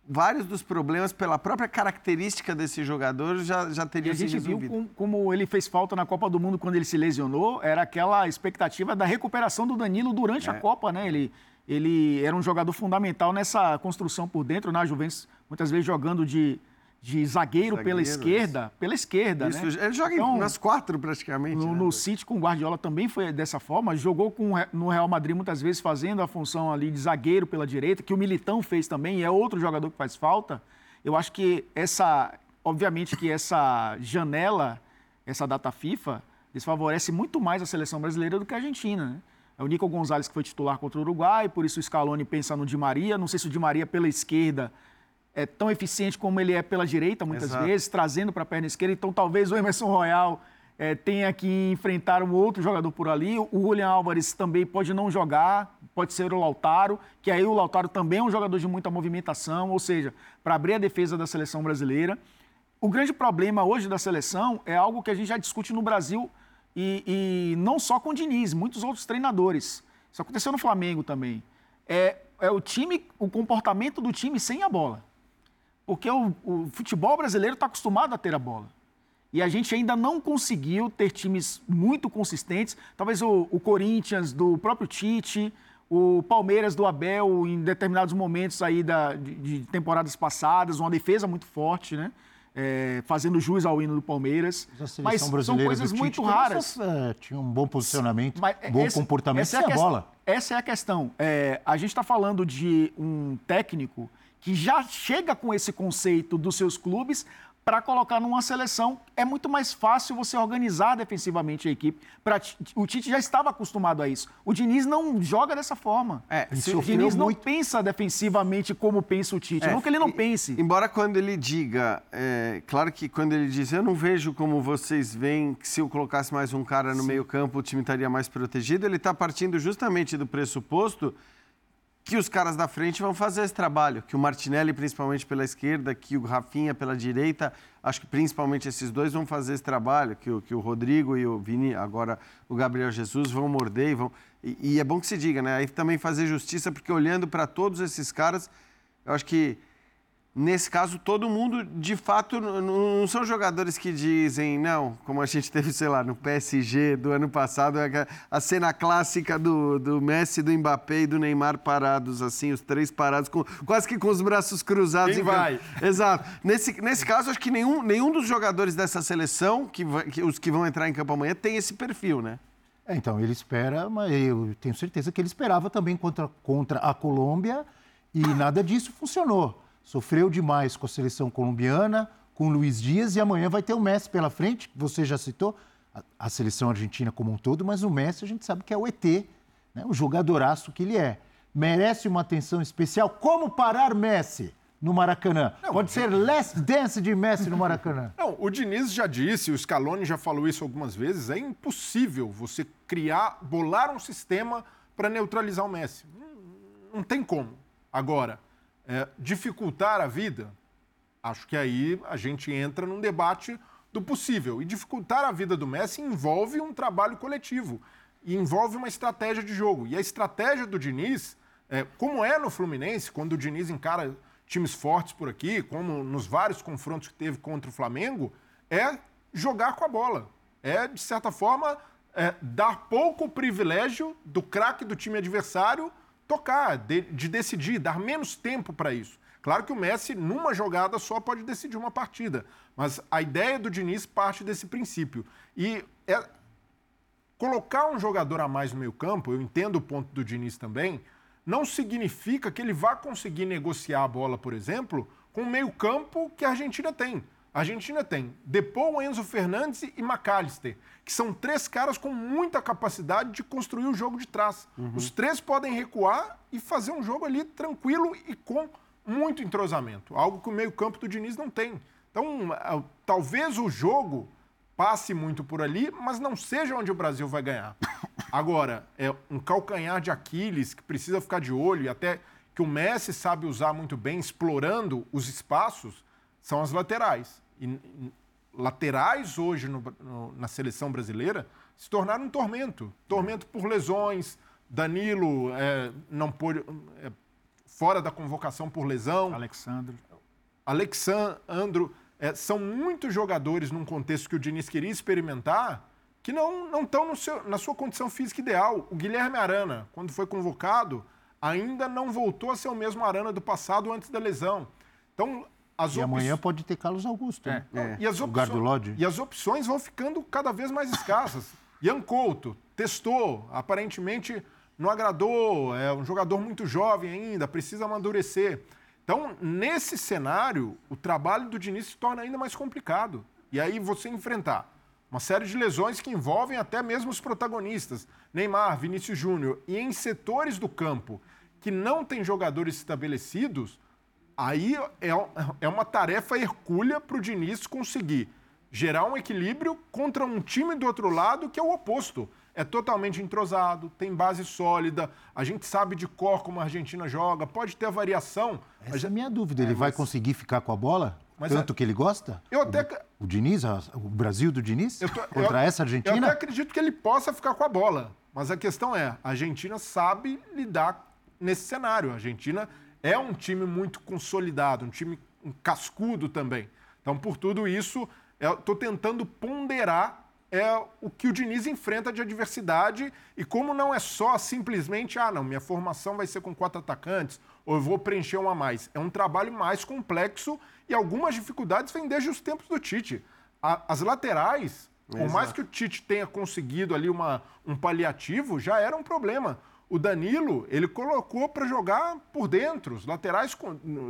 vários dos problemas, pela própria característica desse jogador, já, já teriam sido resolvidos. A gente viu com, como ele fez falta na Copa do Mundo quando ele se lesionou, era aquela expectativa da recuperação do Danilo durante é. a Copa, né? Ele, ele era um jogador fundamental nessa construção por dentro, na né? Juventus, muitas vezes jogando de de zagueiro, pela esquerda, pela esquerda, Isso, né? Ele joga então, nas quatro praticamente. No, né? no City com o Guardiola também foi dessa forma, jogou com, no Real Madrid muitas vezes fazendo a função ali de zagueiro pela direita, que o Militão fez também, e é outro jogador que faz falta. Eu acho que essa, obviamente que essa janela, essa data FIFA, desfavorece muito mais a seleção brasileira do que a Argentina, né? É o Nico Gonzalez que foi titular contra o Uruguai, por isso o Scaloni pensa no Di Maria. Não sei se o Di Maria pela esquerda é tão eficiente como ele é pela direita, muitas Exato. vezes, trazendo para a perna esquerda. Então, talvez o Emerson Royal é, tenha que enfrentar um outro jogador por ali. O Julian Álvares também pode não jogar, pode ser o Lautaro, que aí o Lautaro também é um jogador de muita movimentação, ou seja, para abrir a defesa da seleção brasileira. O grande problema hoje da seleção é algo que a gente já discute no Brasil e, e não só com o Diniz, muitos outros treinadores. Isso aconteceu no Flamengo também. É, é o time, o comportamento do time sem a bola. Porque o, o futebol brasileiro está acostumado a ter a bola. E a gente ainda não conseguiu ter times muito consistentes. Talvez o, o Corinthians, do próprio Tite, o Palmeiras do Abel, em determinados momentos aí da, de, de temporadas passadas, uma defesa muito forte, né? É, fazendo jus ao hino do Palmeiras. Mas são coisas muito raras. É, tinha um bom posicionamento, Mas, bom esse, comportamento sem é a, a bola. Essa é a questão. É, a gente está falando de um técnico que já chega com esse conceito dos seus clubes para colocar numa seleção. É muito mais fácil você organizar defensivamente a equipe. Pra, o Tite já estava acostumado a isso. O Diniz não joga dessa forma. É, o Diniz não pensa defensivamente como pensa o Tite. É, não que ele não pense. Embora quando ele diga, é, claro que quando ele diz, eu não vejo como vocês veem que se eu colocasse mais um cara no meio campo o time estaria mais protegido, ele está partindo justamente do pressuposto que os caras da frente vão fazer esse trabalho, que o Martinelli, principalmente pela esquerda, que o Rafinha pela direita, acho que principalmente esses dois vão fazer esse trabalho, que o, que o Rodrigo e o Vini, agora o Gabriel Jesus, vão morder e vão. E, e é bom que se diga, né? Aí também fazer justiça, porque olhando para todos esses caras, eu acho que Nesse caso, todo mundo, de fato, não são jogadores que dizem, não, como a gente *laughs* teve, sei lá, no PSG do ano passado, é a cena clássica do, do Messi, do Mbappé e do Neymar parados, assim, os três parados, com, quase que com os braços cruzados. Quem vai? *laughs* Exato. Nesse, nesse caso, acho que nenhum, nenhum dos jogadores dessa seleção, que, que, os que vão entrar em campo amanhã, tem esse perfil, né? É, então, ele espera, mas eu tenho certeza que ele esperava também contra, contra a Colômbia e nada disso funcionou sofreu demais com a seleção colombiana, com o Luiz Dias, e amanhã vai ter o Messi pela frente, você já citou, a, a, seleção argentina como um todo, mas o Messi a gente sabe que é o ET, né? o jogadoraço que ele é. Merece uma atenção especial. Como parar Messi? no Maracanã. Não, Pode ser last dance de Messi no Maracanã. *laughs* Não, o Diniz já disse, o Scaloni já falou isso algumas vezes, é impossível você criar, bolar um sistema para neutralizar o Messi. Não, não tem como. Agora, é, dificultar a vida, acho que aí a gente entra num debate do possível. E dificultar a vida do Messi envolve um trabalho coletivo e envolve uma estratégia de jogo. E a estratégia do Diniz, é, como é no Fluminense, quando o Diniz encara times fortes por aqui, como nos vários confrontos que teve contra o Flamengo, é jogar com a bola. É, de certa forma, é, dar pouco privilégio do craque do time adversário tocar, de, de decidir, dar menos tempo para isso. Claro que o Messi, numa jogada só, pode decidir uma partida. Mas a ideia do Diniz parte desse princípio. E é, colocar um jogador a mais no meio-campo, eu entendo o ponto do Diniz também, não significa que ele vá conseguir negociar a bola, por exemplo, com o meio-campo que a Argentina tem. A Argentina tem Depou, Enzo Fernandes e McAllister, que são três caras com muita capacidade de construir o jogo de trás. Uhum. Os três podem recuar e fazer um jogo ali tranquilo e com muito entrosamento, algo que o meio-campo do Diniz não tem. Então, talvez o jogo passe muito por ali, mas não seja onde o Brasil vai ganhar. *coughs* Agora, é um calcanhar de Aquiles que precisa ficar de olho e até que o Messi sabe usar muito bem, explorando os espaços, são as laterais. Laterais hoje no, no, na seleção brasileira se tornaram um tormento. Tormento por lesões. Danilo é, não pôde, é, fora da convocação por lesão. Alexandre. Alexandro. É, são muitos jogadores num contexto que o Diniz queria experimentar que não estão na sua condição física ideal. O Guilherme Arana, quando foi convocado, ainda não voltou a ser o mesmo Arana do passado antes da lesão. Então, as e op... amanhã pode ter Carlos Augusto. É. Né? É. E, as opções, e as opções vão ficando cada vez mais escassas. *laughs* Ian Couto testou, aparentemente não agradou, é um jogador muito jovem ainda, precisa amadurecer. Então, nesse cenário, o trabalho do Diniz se torna ainda mais complicado. E aí você enfrentar uma série de lesões que envolvem até mesmo os protagonistas, Neymar, Vinícius Júnior, e em setores do campo que não tem jogadores estabelecidos, Aí é, é uma tarefa hercúlea para o Diniz conseguir gerar um equilíbrio contra um time do outro lado que é o oposto. É totalmente entrosado, tem base sólida, a gente sabe de cor como a Argentina joga, pode ter variação. Essa mas... é a minha dúvida, ele é, vai conseguir ficar com a bola? Mas Tanto é... que ele gosta? Eu até... O, o Diniz, o Brasil do Diniz? Tô... Contra eu... essa Argentina? Eu até acredito que ele possa ficar com a bola. Mas a questão é, a Argentina sabe lidar nesse cenário. A Argentina é um time muito consolidado, um time um cascudo também. Então, por tudo isso, estou tentando ponderar é o que o Diniz enfrenta de adversidade e como não é só simplesmente, ah, não, minha formação vai ser com quatro atacantes ou eu vou preencher um a mais. É um trabalho mais complexo e algumas dificuldades vêm desde os tempos do Tite. A, as laterais, Exato. por mais que o Tite tenha conseguido ali uma, um paliativo, já era um problema. O Danilo, ele colocou para jogar por dentro, os laterais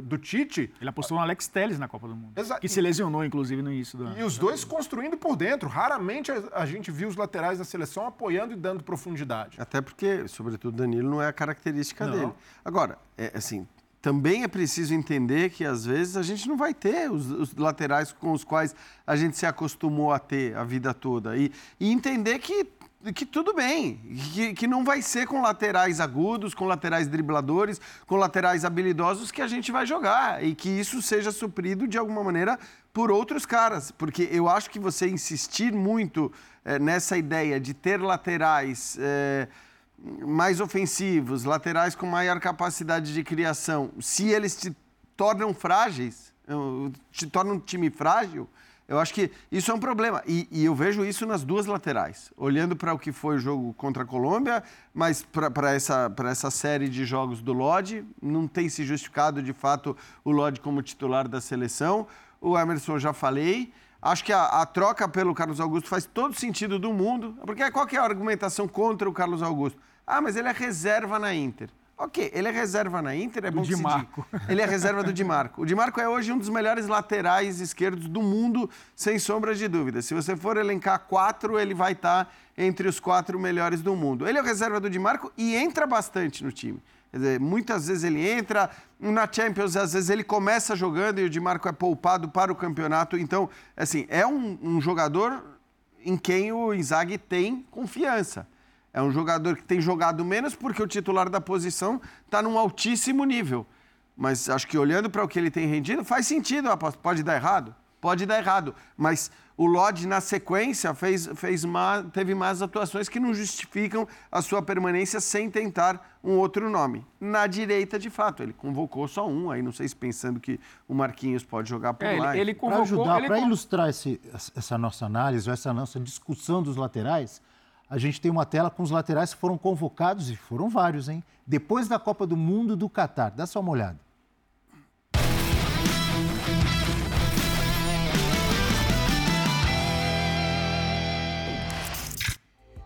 do Tite. Ele apostou no Alex Telles na Copa do Mundo. Exato. Que se lesionou, inclusive, no início do E os dois construindo por dentro. Raramente a, a, gente viu os laterais da seleção apoiando e dando profundidade. Até porque, sobretudo, Danilo não é a característica não. dele. Agora, é, assim, também é preciso entender que, às vezes, a gente não vai ter os, os, laterais com os quais a gente se acostumou a ter a vida toda. E, e entender que que tudo bem, que, que não vai ser com laterais agudos, com laterais dribladores, com laterais habilidosos que a gente vai jogar e que isso seja suprido de alguma maneira por outros caras, porque eu acho que você insistir muito é, nessa ideia de ter laterais é, mais ofensivos, laterais com maior capacidade de criação, se eles te tornam frágeis, te tornam um time frágil, eu acho que isso é um problema. E, e eu vejo isso nas duas laterais. Olhando para o que foi o jogo contra a Colômbia, mas para essa, essa série de jogos do Lodge, não tem se justificado de fato o Lodge como titular da seleção. O Emerson já falei. Acho que a, a, troca pelo Carlos Augusto faz todo sentido do mundo. Porque qual é a argumentação contra o Carlos Augusto? Ah, mas ele é reserva na Inter. Ok, ele é reserva na Inter, é do bom Di que Marco. *laughs* Ele é reserva do Di Marco. O Di Marco é hoje um dos melhores laterais esquerdos do mundo, sem sombra de dúvida. Se você for elencar quatro, ele vai estar entre os quatro melhores do mundo. Ele é reserva do Di Marco e entra bastante no time. Quer dizer, muitas vezes ele entra, na Champions às vezes ele começa jogando e o Di Marco é poupado para o campeonato. Então, assim, é um, um jogador em quem o Inzaghi tem confiança. É um jogador que tem jogado menos porque o titular da posição está num altíssimo nível. Mas acho que olhando para o que ele tem rendido, faz sentido Pode dar errado? Pode dar errado. Mas o Lodge, na sequência, fez, fez má, teve mais atuações que não justificam a sua permanência sem tentar um outro nome. Na direita, de fato, ele convocou só um, aí não sei se pensando que o Marquinhos pode jogar por é, lá. Ele, ele convocou... Para ajudar, para ilustrar esse, essa nossa análise, essa nossa discussão dos laterais, a gente tem uma tela com os laterais que foram convocados, e foram vários, hein? Depois da Copa do Mundo do Catar. Dá só uma olhada.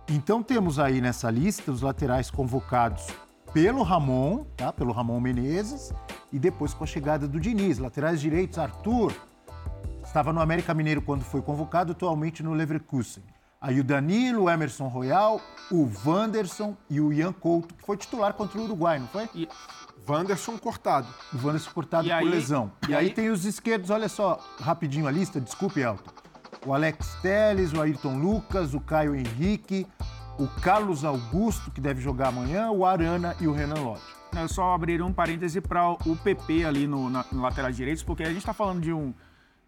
Então temos aí nessa lista os laterais convocados pelo Ramon, tá? Pelo Ramon Menezes, e depois com a chegada do Diniz. Laterais direitos, Arthur, estava no América Mineiro quando foi convocado, atualmente no Leverkusen. Aí o Danilo, o Emerson Royal, o Wanderson e o Ian Couto, que foi titular contra o Uruguai, não foi? E... Wanderson cortado. O Wanderson cortado e por aí, lesão. E, e aí... aí... tem os esquerdos, olha só, rapidinho a lista, desculpe, Elton. O Alex Teles, o Ayrton Lucas, o Caio Henrique, o Carlos Augusto, que deve jogar amanhã, o Arana e o Renan Lodge. Eu só abrir um parêntese para o PP ali no, na, no lateral direito, porque a gente está falando de um,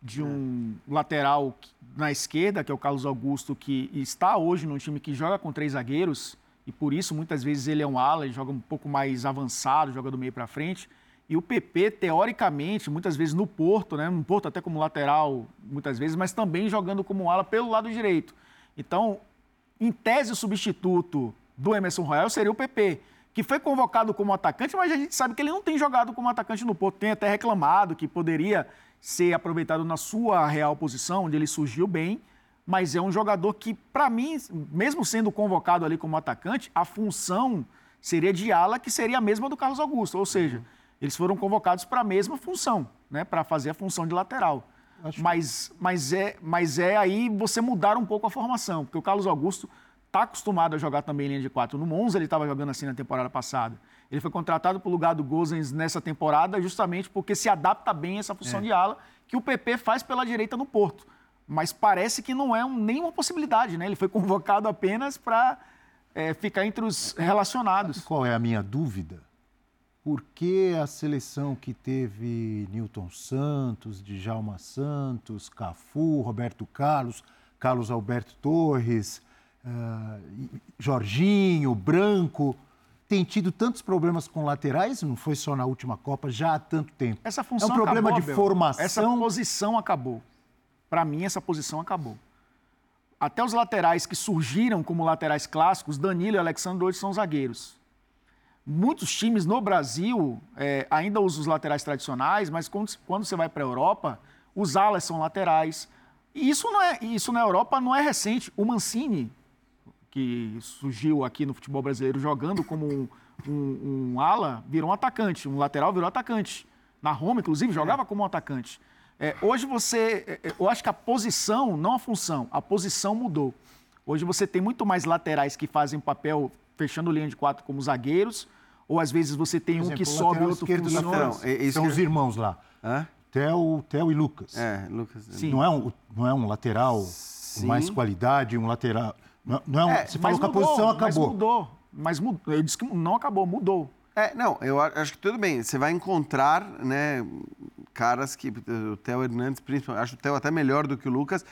de um lateral na esquerda, que é o Carlos Augusto, que está hoje num time que joga com três zagueiros, e por isso muitas vezes ele é um ala, ele joga um pouco mais avançado, joga do meio para frente. E o PP, teoricamente, muitas vezes no Porto, né? No Porto até como lateral, muitas vezes, mas também jogando como ala pelo lado direito. Então, em tese, o substituto do Emerson Royal seria o PP que foi convocado como atacante, mas a gente sabe que ele não tem jogado como atacante no Porto. Tem até reclamado que poderia ser aproveitado na sua real posição, onde ele surgiu bem, mas é um jogador que, para mim, mesmo sendo convocado ali como atacante, a função seria de ala, que seria a mesma do Carlos Augusto. Ou seja, eles foram convocados para a mesma função, né, para fazer a função de lateral. Mas, mas, é, mas é aí você mudar um pouco a formação, porque o Carlos Augusto está acostumado a jogar também em linha de quatro. No Monza ele estava jogando assim na temporada passada. Ele foi contratado para o lugar do Gozens nessa temporada justamente porque se adapta bem a essa função é. de ala que o PP faz pela direita no Porto. Mas parece que não é um, nenhuma possibilidade, né? Ele foi *laughs* convocado apenas para é, ficar entre os relacionados. Qual é a minha dúvida? Por que a seleção que teve Newton Santos, Djalma Santos, Cafu, Roberto Carlos, Carlos Alberto Torres, uh, Jorginho, Branco, tem tido tantos problemas com laterais, não foi só na última Copa, já há tanto tempo. Essa função é um problema acabou, de formação. Essa posição acabou. Para mim, essa posição acabou. Até os laterais que surgiram como laterais clássicos, Danilo e Alexandre hoje são zagueiros. Muitos times no Brasil é, ainda usam os laterais tradicionais, mas quando, quando você vai para a Europa, os alas são laterais. E isso, não é, isso na Europa não é recente. O Mancini, que surgiu aqui no futebol brasileiro jogando como um, um, um ala, virou um atacante. Um lateral virou atacante. Na Roma, inclusive, jogava como um atacante. É, hoje você. É, é, eu acho que a posição, não a função, a posição mudou. Hoje você tem muito mais laterais que fazem papel fechando linha de quatro como zagueiros, ou às vezes você tem exemplo, um que sobe e outro funciona. Não, é, São os irmãos lá. Hã? Theo, Theo e Lucas. É, Lucas. Sim. Não, é um, não é um lateral Sim. com mais qualidade, um lateral não, não é, você falou que a posição acabou. Mas mudou. Mas mudou. Ele disse que não acabou, mudou. É, não, eu acho que tudo bem. Você vai encontrar, né, caras que. O Theo Hernandes, principalmente. Acho o Theo até melhor do que o Lucas.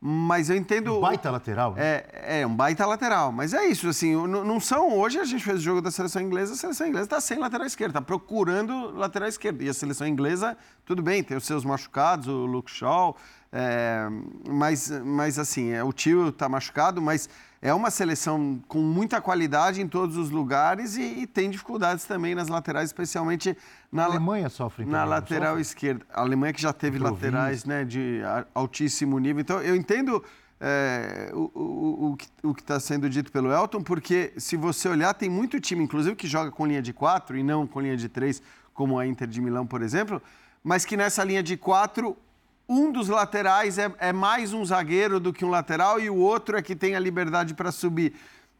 Mas eu entendo. Um baita lateral. Né? É, é, um baita lateral. Mas é isso, assim, não são. Hoje a gente fez o jogo da seleção inglesa, a seleção inglesa está sem lateral esquerdo, está procurando lateral esquerdo. E a seleção inglesa, tudo bem, tem os seus machucados, o Luke Shaw, é, mas, mas, assim, é, o tio está machucado, mas é uma seleção com muita qualidade em todos os lugares e, e tem dificuldades também nas laterais, especialmente na a Alemanha sofre na lateral sofre? esquerda. A Alemanha que já teve laterais né, de altíssimo nível. Então, eu entendo é, o, o, o, que está sendo dito pelo Elton, porque se você olhar, tem muito time, inclusive, que joga com linha de quatro e não com linha de três, como a Inter de Milão, por exemplo, mas que nessa linha de quatro um dos laterais é, é, mais um zagueiro do que um lateral e o outro é que tem a liberdade para subir.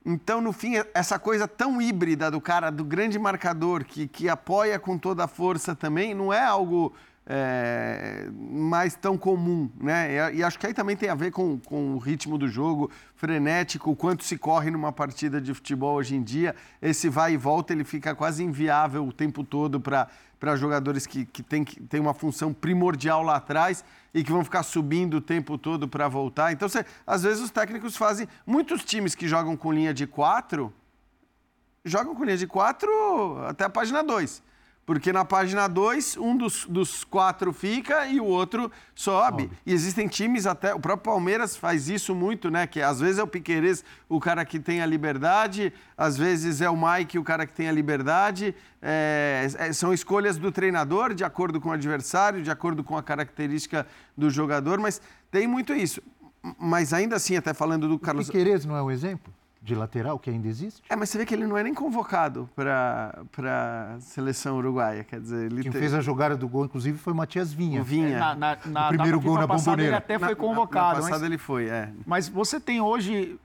Então, no fim, essa coisa tão híbrida do cara, do grande marcador, que, que apoia com toda a força também, não é algo é, mais tão comum, né? E, e, acho que aí também tem a ver com, com o ritmo do jogo frenético, o quanto se corre numa partida de futebol hoje em dia. Esse vai e volta, ele fica quase inviável o tempo todo para para jogadores que, que têm que tem uma função primordial lá atrás e que vão ficar subindo o tempo todo para voltar. Então, você, às vezes, os técnicos fazem. Muitos times que jogam com linha de quatro jogam com linha de quatro até a página 2. Porque na página 2, um dos, dos, quatro fica e o outro sobe. sobe. E existem times até. O próprio Palmeiras faz isso muito, né? Que às vezes é o Piqueires o cara que tem a liberdade, às vezes é o Mike o cara que tem a liberdade. É, é, são escolhas do treinador, de acordo com o adversário, de acordo com a característica do jogador, mas tem muito isso. Mas ainda assim, até falando do Carlos. O Piqueires não é um exemplo? De lateral, que ainda existe. É, mas você vê que ele não é nem convocado para a seleção uruguaia. Quer dizer, ele Quem te... fez a jogada do gol, inclusive, foi o Matias Vinha. O Vinha. Na, na, na, O primeiro gol na bomboneira. Ele até foi convocado. Na, na passada mas, ele foi, é. mas você tem hoje.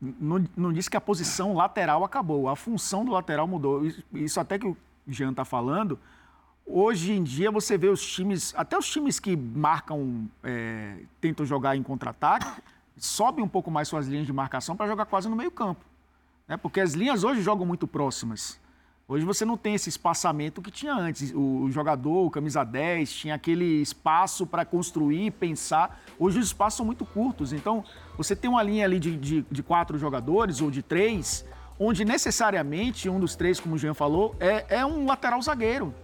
Não, não diz que a posição lateral acabou, a função do lateral mudou. Isso- Isso até que o Jean está falando. Hoje em dia você vê os times, até os times que marcam, é, tentam jogar em contra-ataque, sobem um pouco mais suas linhas de marcação para jogar quase no meio-campo. Né? Porque as linhas hoje jogam muito próximas. Hoje você não tem esse espaçamento que tinha antes. O, o jogador, o camisa 10, tinha aquele espaço para construir, pensar. Hoje os espaços são muito curtos. Então, você tem uma linha ali de, de, de quatro jogadores ou de três, onde necessariamente um dos três, como o Jean falou, é, é um lateral zagueiro.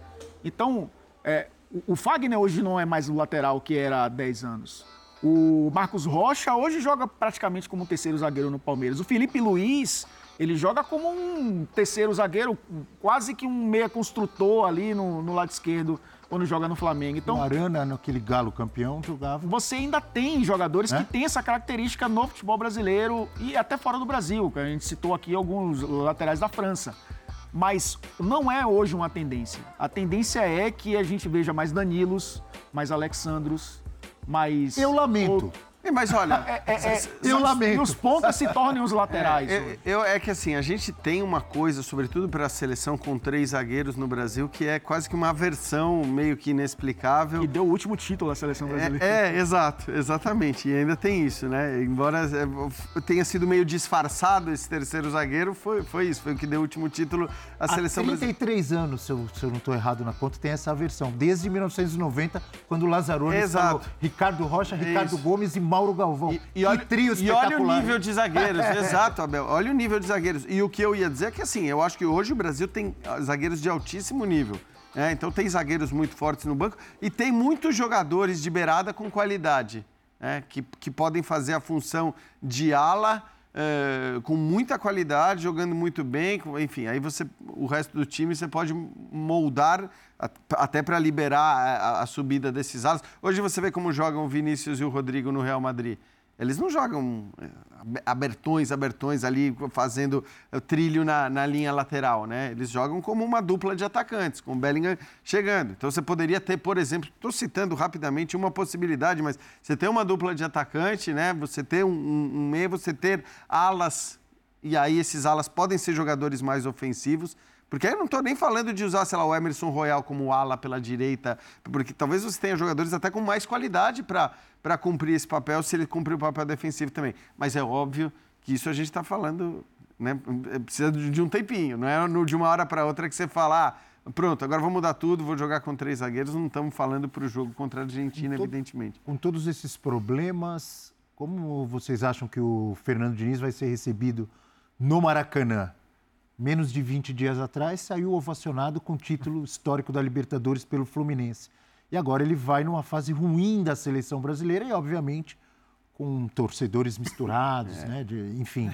Então, é, o, o Fagner hoje não é mais o lateral que era há 10 anos. O Marcos Rocha hoje joga praticamente como um terceiro zagueiro no Palmeiras. O Felipe Luiz, ele joga como um terceiro zagueiro, quase que um meia construtor ali no, no lado esquerdo, quando joga no Flamengo. O Então, Arana, naquele galo campeão, jogava. você ainda tem jogadores É? que têm essa característica no futebol brasileiro e até fora do Brasil. A gente citou aqui alguns laterais da França. Mas não é hoje uma tendência. A tendência é que a gente veja mais Danilos, mais Alexandros, mais. Eu lamento. É, Mas olha, É, é, é, Eu e lamento. os pontas se tornem os laterais. É, hoje. eu, é que assim, a gente tem uma coisa, sobretudo para a seleção com três zagueiros no Brasil, que é quase que uma aversão meio que inexplicável. E deu o último título à seleção brasileira. É, é, exato, exatamente. E ainda tem isso, né? Embora é, tenha sido meio disfarçado esse terceiro zagueiro, foi, foi isso, foi o que deu o último título à Há seleção brasileira. 33 anos, se eu, se eu não estou errado na conta, tem essa versão. Desde 1990, quando o Lazzaroni Exato. falou Ricardo Rocha, Ricardo Isso. Gomes e Mauro Galvão. E, e olha, que trio e olha o nível de zagueiros, *laughs* exato, Abel. Olha o nível de zagueiros. E o que eu ia dizer é que, assim, eu acho que hoje o Brasil tem ah, zagueiros de altíssimo nível. né? então tem zagueiros muito fortes no banco e tem muitos jogadores de beirada com qualidade, né? que, que podem fazer a função de ala eh, com muita qualidade, jogando muito bem, enfim, aí você, o resto do time você pode moldar até para liberar a, a- subida desses alas. Hoje você vê como jogam o Vinícius e o Rodrigo no Real Madrid. Eles não jogam eh, ab- abertões, abertões ali, fazendo trilho na, na linha lateral, né? Eles jogam como uma dupla de atacantes, com o Bellingham chegando. Então você poderia ter, por exemplo, estou citando rapidamente uma possibilidade, mas você tem uma dupla de atacante, né? Você ter um, um, um meio, você ter alas, e aí esses alas podem ser jogadores mais ofensivos. Porque aí eu não estou nem falando de usar, sei lá, o Emerson Royal como ala pela direita, porque talvez você tenha jogadores até com mais qualidade para cumprir esse papel, se ele cumprir o papel defensivo também. Mas é óbvio que isso a gente está falando, né? Precisa de um tempinho, não é de uma hora para outra que você fala, ah, pronto, agora vou mudar tudo, vou jogar com três zagueiros. Não estamos falando para o jogo contra a Argentina, Com evidentemente. Com todos esses problemas, como vocês acham que o Fernando Diniz vai ser recebido no Maracanã? Menos de 20 dias atrás, saiu ovacionado com o título histórico da Libertadores pelo Fluminense. E agora ele vai numa fase ruim da seleção brasileira e, obviamente, com torcedores misturados, *laughs* né? de, enfim,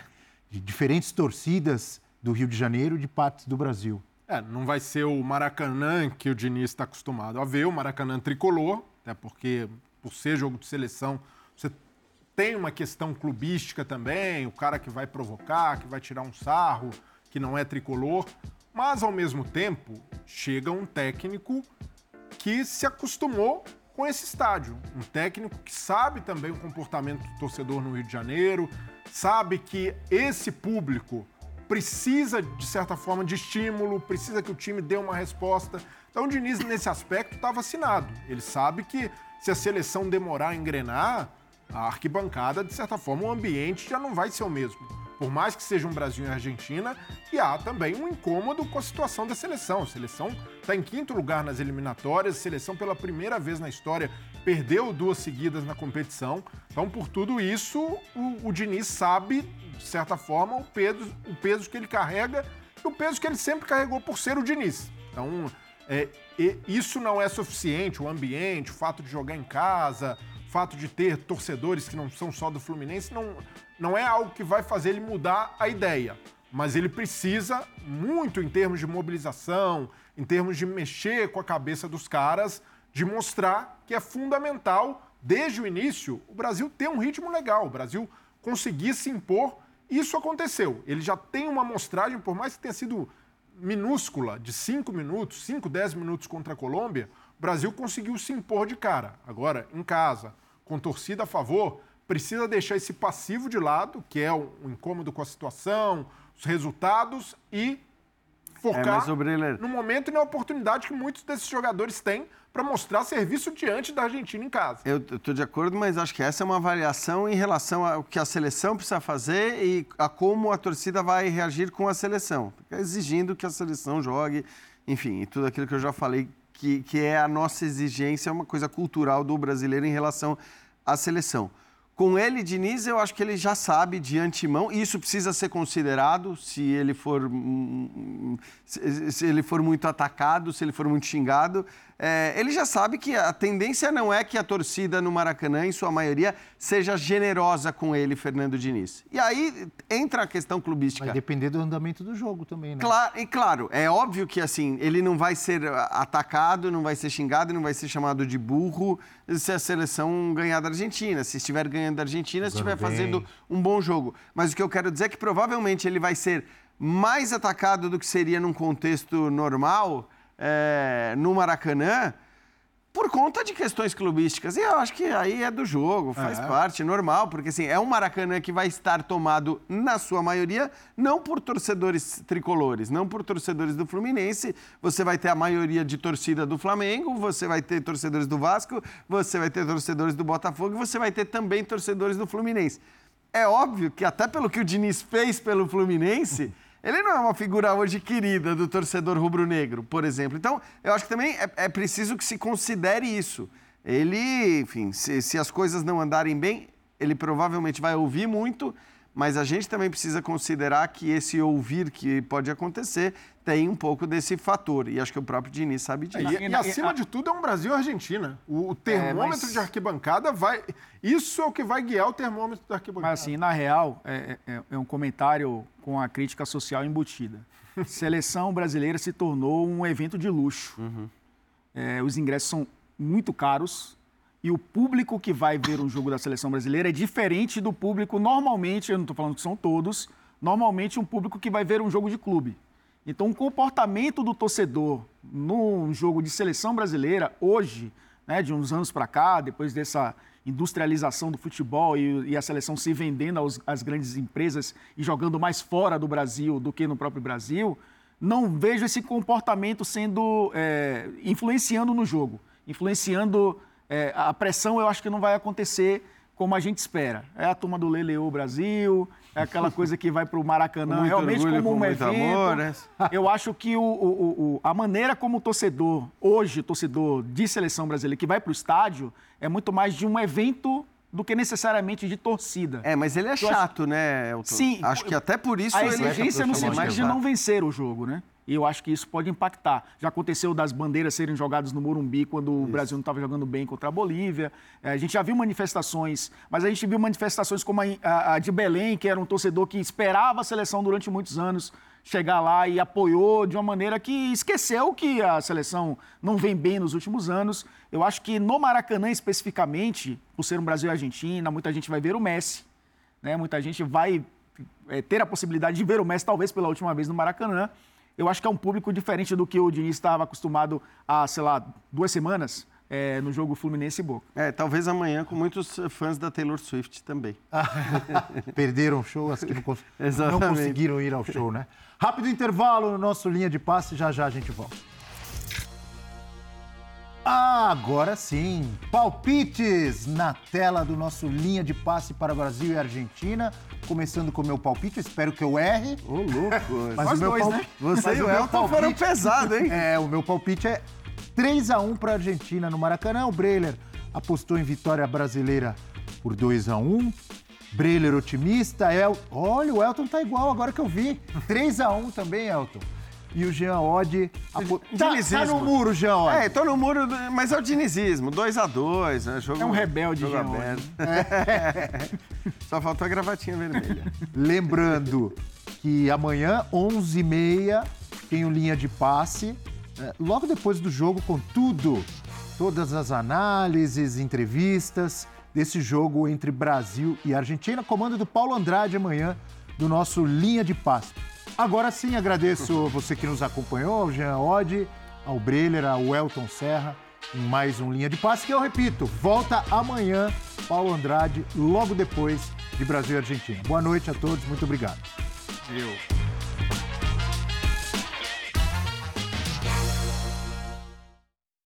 de diferentes torcidas do Rio de Janeiro e de partes do Brasil. É, não vai ser o Maracanã que o Diniz está acostumado a ver, o Maracanã tricolor, até porque, por ser jogo de seleção, você tem uma questão clubística também, o cara que vai provocar, que vai tirar um sarro, que não é tricolor, mas ao mesmo tempo chega um técnico que se acostumou com esse estádio. Um técnico que sabe também o comportamento do torcedor no Rio de Janeiro, sabe que esse público precisa, de certa forma, de estímulo, precisa que o time dê uma resposta. Então o Diniz, nesse aspecto, está vacinado. Ele sabe que se a seleção demorar a engrenar, a arquibancada, de certa forma, o ambiente já não vai ser o mesmo. Por mais que seja um Brasil e Argentina, e há também um incômodo com a situação da seleção. A seleção está em quinto lugar nas eliminatórias, a seleção pela primeira vez na história perdeu duas seguidas na competição. Então, por tudo isso, o, o Diniz sabe, de certa forma, o peso, o peso que ele carrega e o peso que ele sempre carregou por ser o Diniz. Então, é, isso não é suficiente, o ambiente, o fato de jogar em casa, fato de ter torcedores que não são só do Fluminense, não, não é algo que vai fazer ele mudar a ideia. Mas ele precisa, muito em termos de mobilização, em termos de mexer com a cabeça dos caras, de mostrar que é fundamental, desde o início, o Brasil ter um ritmo legal, o Brasil conseguir se impor Isso aconteceu. Ele já tem uma amostragem, por mais que tenha sido minúscula, de 5 minutos, 5, 10 minutos contra a Colômbia, o Brasil conseguiu se impor de cara. Agora, em casa, com torcida a favor, precisa deixar esse passivo de lado, que é o incômodo com a situação, os resultados, e focar é, no momento e na oportunidade que muitos desses jogadores têm para mostrar serviço diante da Argentina em casa. Eu estou de acordo, mas acho que essa é uma avaliação em relação ao que a seleção precisa fazer e a como a torcida vai reagir com a seleção, exigindo que a seleção jogue, enfim, e tudo aquilo que eu já falei que, que é a nossa exigência, é uma coisa cultural do brasileiro em relação à seleção. Com ele, Diniz, eu acho que ele já sabe de antemão, e isso precisa ser considerado se ele for, hum, se ele for muito atacado, se ele for muito xingado é, ele já sabe que a tendência não é que a torcida no Maracanã, em sua maioria, seja generosa com ele, Fernando Diniz. E aí entra a questão clubística. Vai depender do andamento do jogo também, né? Claro, e claro, é óbvio que assim, ele não vai ser atacado, não vai ser xingado, não vai ser chamado de burro se a seleção ganhar da Argentina. Se estiver ganhando da Argentina, se estiver fazendo um bom jogo. Mas o que eu quero dizer é que provavelmente ele vai ser mais atacado do que seria num contexto normal é, no Maracanã por conta de questões clubísticas. E eu acho que aí é do jogo, faz é. parte, normal, porque assim, é um Maracanã que vai estar tomado, na sua maioria, não por torcedores tricolores, não por torcedores do Fluminense. Você vai ter a maioria de torcida do Flamengo, você vai ter torcedores do Vasco, você vai ter torcedores do Botafogo e você vai ter também torcedores do Fluminense. É óbvio que, até pelo que o Diniz fez pelo Fluminense. *laughs* Ele não é uma figura hoje querida do torcedor rubro-negro, por exemplo. Então, eu acho que também é, é preciso que se considere isso. Ele, enfim, se, se as coisas não andarem bem, ele provavelmente vai ouvir muito, mas a gente também precisa considerar que esse ouvir que pode acontecer tem um pouco desse fator. E acho que o próprio Diniz sabe disso. E, e acima de tudo é um Brasil Argentina. O, o termômetro é, mas... de arquibancada vai. Isso é o que vai guiar o termômetro da arquibancada. Mas assim, na real, é, é, é um comentário com a crítica social embutida. *laughs* Seleção brasileira se tornou um evento de luxo. Uhum. É, os ingressos são muito caros e o público que vai ver um jogo da seleção brasileira é diferente do público normalmente, eu não estou falando que são todos, normalmente um público que vai ver um jogo de clube. Então, o comportamento do torcedor num jogo de seleção brasileira, hoje, né, de uns anos para cá, depois dessa industrialização do futebol e, e a seleção se vendendo aos, às grandes empresas e jogando mais fora do Brasil do que no próprio Brasil, não vejo esse comportamento sendo é, influenciando no jogo, influenciando é, a pressão. Eu acho que não vai acontecer como a gente espera. É a turma do Leleou Brasil, é aquela *laughs* coisa que vai para o Maracanã realmente orgulho, como um evento. Amor, né? Eu acho que o, o, o, a maneira como o torcedor, hoje, torcedor de seleção brasileira, que vai para o estádio, é muito mais de um evento do que necessariamente de torcida. É, mas ele é chato, acho... né, Elton? Sim. Acho que até por isso a ele... exigência no sentido de não vencer o jogo, né? E eu acho que isso pode impactar. Já aconteceu das bandeiras serem jogadas no Morumbi quando isso. o Brasil não estava jogando bem contra a Bolívia. É, a gente já viu manifestações, mas a gente viu manifestações como a, a, a de Belém, que era um torcedor que esperava a seleção durante muitos anos chegar lá e apoiou de uma maneira que esqueceu que a seleção não vem bem nos últimos anos. Eu acho que no Maracanã especificamente, por ser um Brasil e Argentina, muita gente vai ver o Messi, né? Muita gente vai é, ter a possibilidade de ver o Messi talvez pela última vez no Maracanã eu acho que é um público diferente do que o Diniz estava acostumado há, sei lá, duas semanas. É, no jogo Fluminense e Boca. É, talvez amanhã com muitos fãs da Taylor Swift também. *laughs* Perderam o show, as que não, cons *laughs* não conseguiram ir ao show, né? Rápido intervalo no nosso linha de passe, já já a gente volta. Agora sim, palpites na tela do nosso linha de passe para Brasil e Argentina. Começando com o meu palpite, espero que eu erre. Ô, louco. *laughs* Mas Nós o meu dois, pal... né? Você Mas e o Elton palpite... foram pesados, hein? É, o meu palpite é 3 a 1 para a Argentina no Maracanã. O Breiler apostou em vitória brasileira por 2 a 1 Breiler otimista. El... Olha, o Elton tá igual agora que eu vi. 3 a 1 também, Elton e o Jean Odd. Apo... Tá, tá, no muro, Jean Odd. É, tô no muro, mas é o dinizismo. 2x2, né? Jogo, é um rebelde, jogo Jean aberto. É. *laughs* Só faltou a gravatinha vermelha. *laughs* Lembrando que amanhã, 11h30, tem o Linha de Passe. É, logo depois do jogo, com tudo, todas as análises, entrevistas desse jogo entre Brasil e Argentina. Comando do Paulo Andrade amanhã do nosso Linha de Passe. Agora sim, agradeço *laughs* você que nos acompanhou, ao Jean Oddi, ao Breler, ao Elton Serra, em mais um Linha de Passe, que eu repito, volta amanhã, Paulo Andrade, logo depois de Brasil e Argentina. Boa noite a todos, muito obrigado. Eu.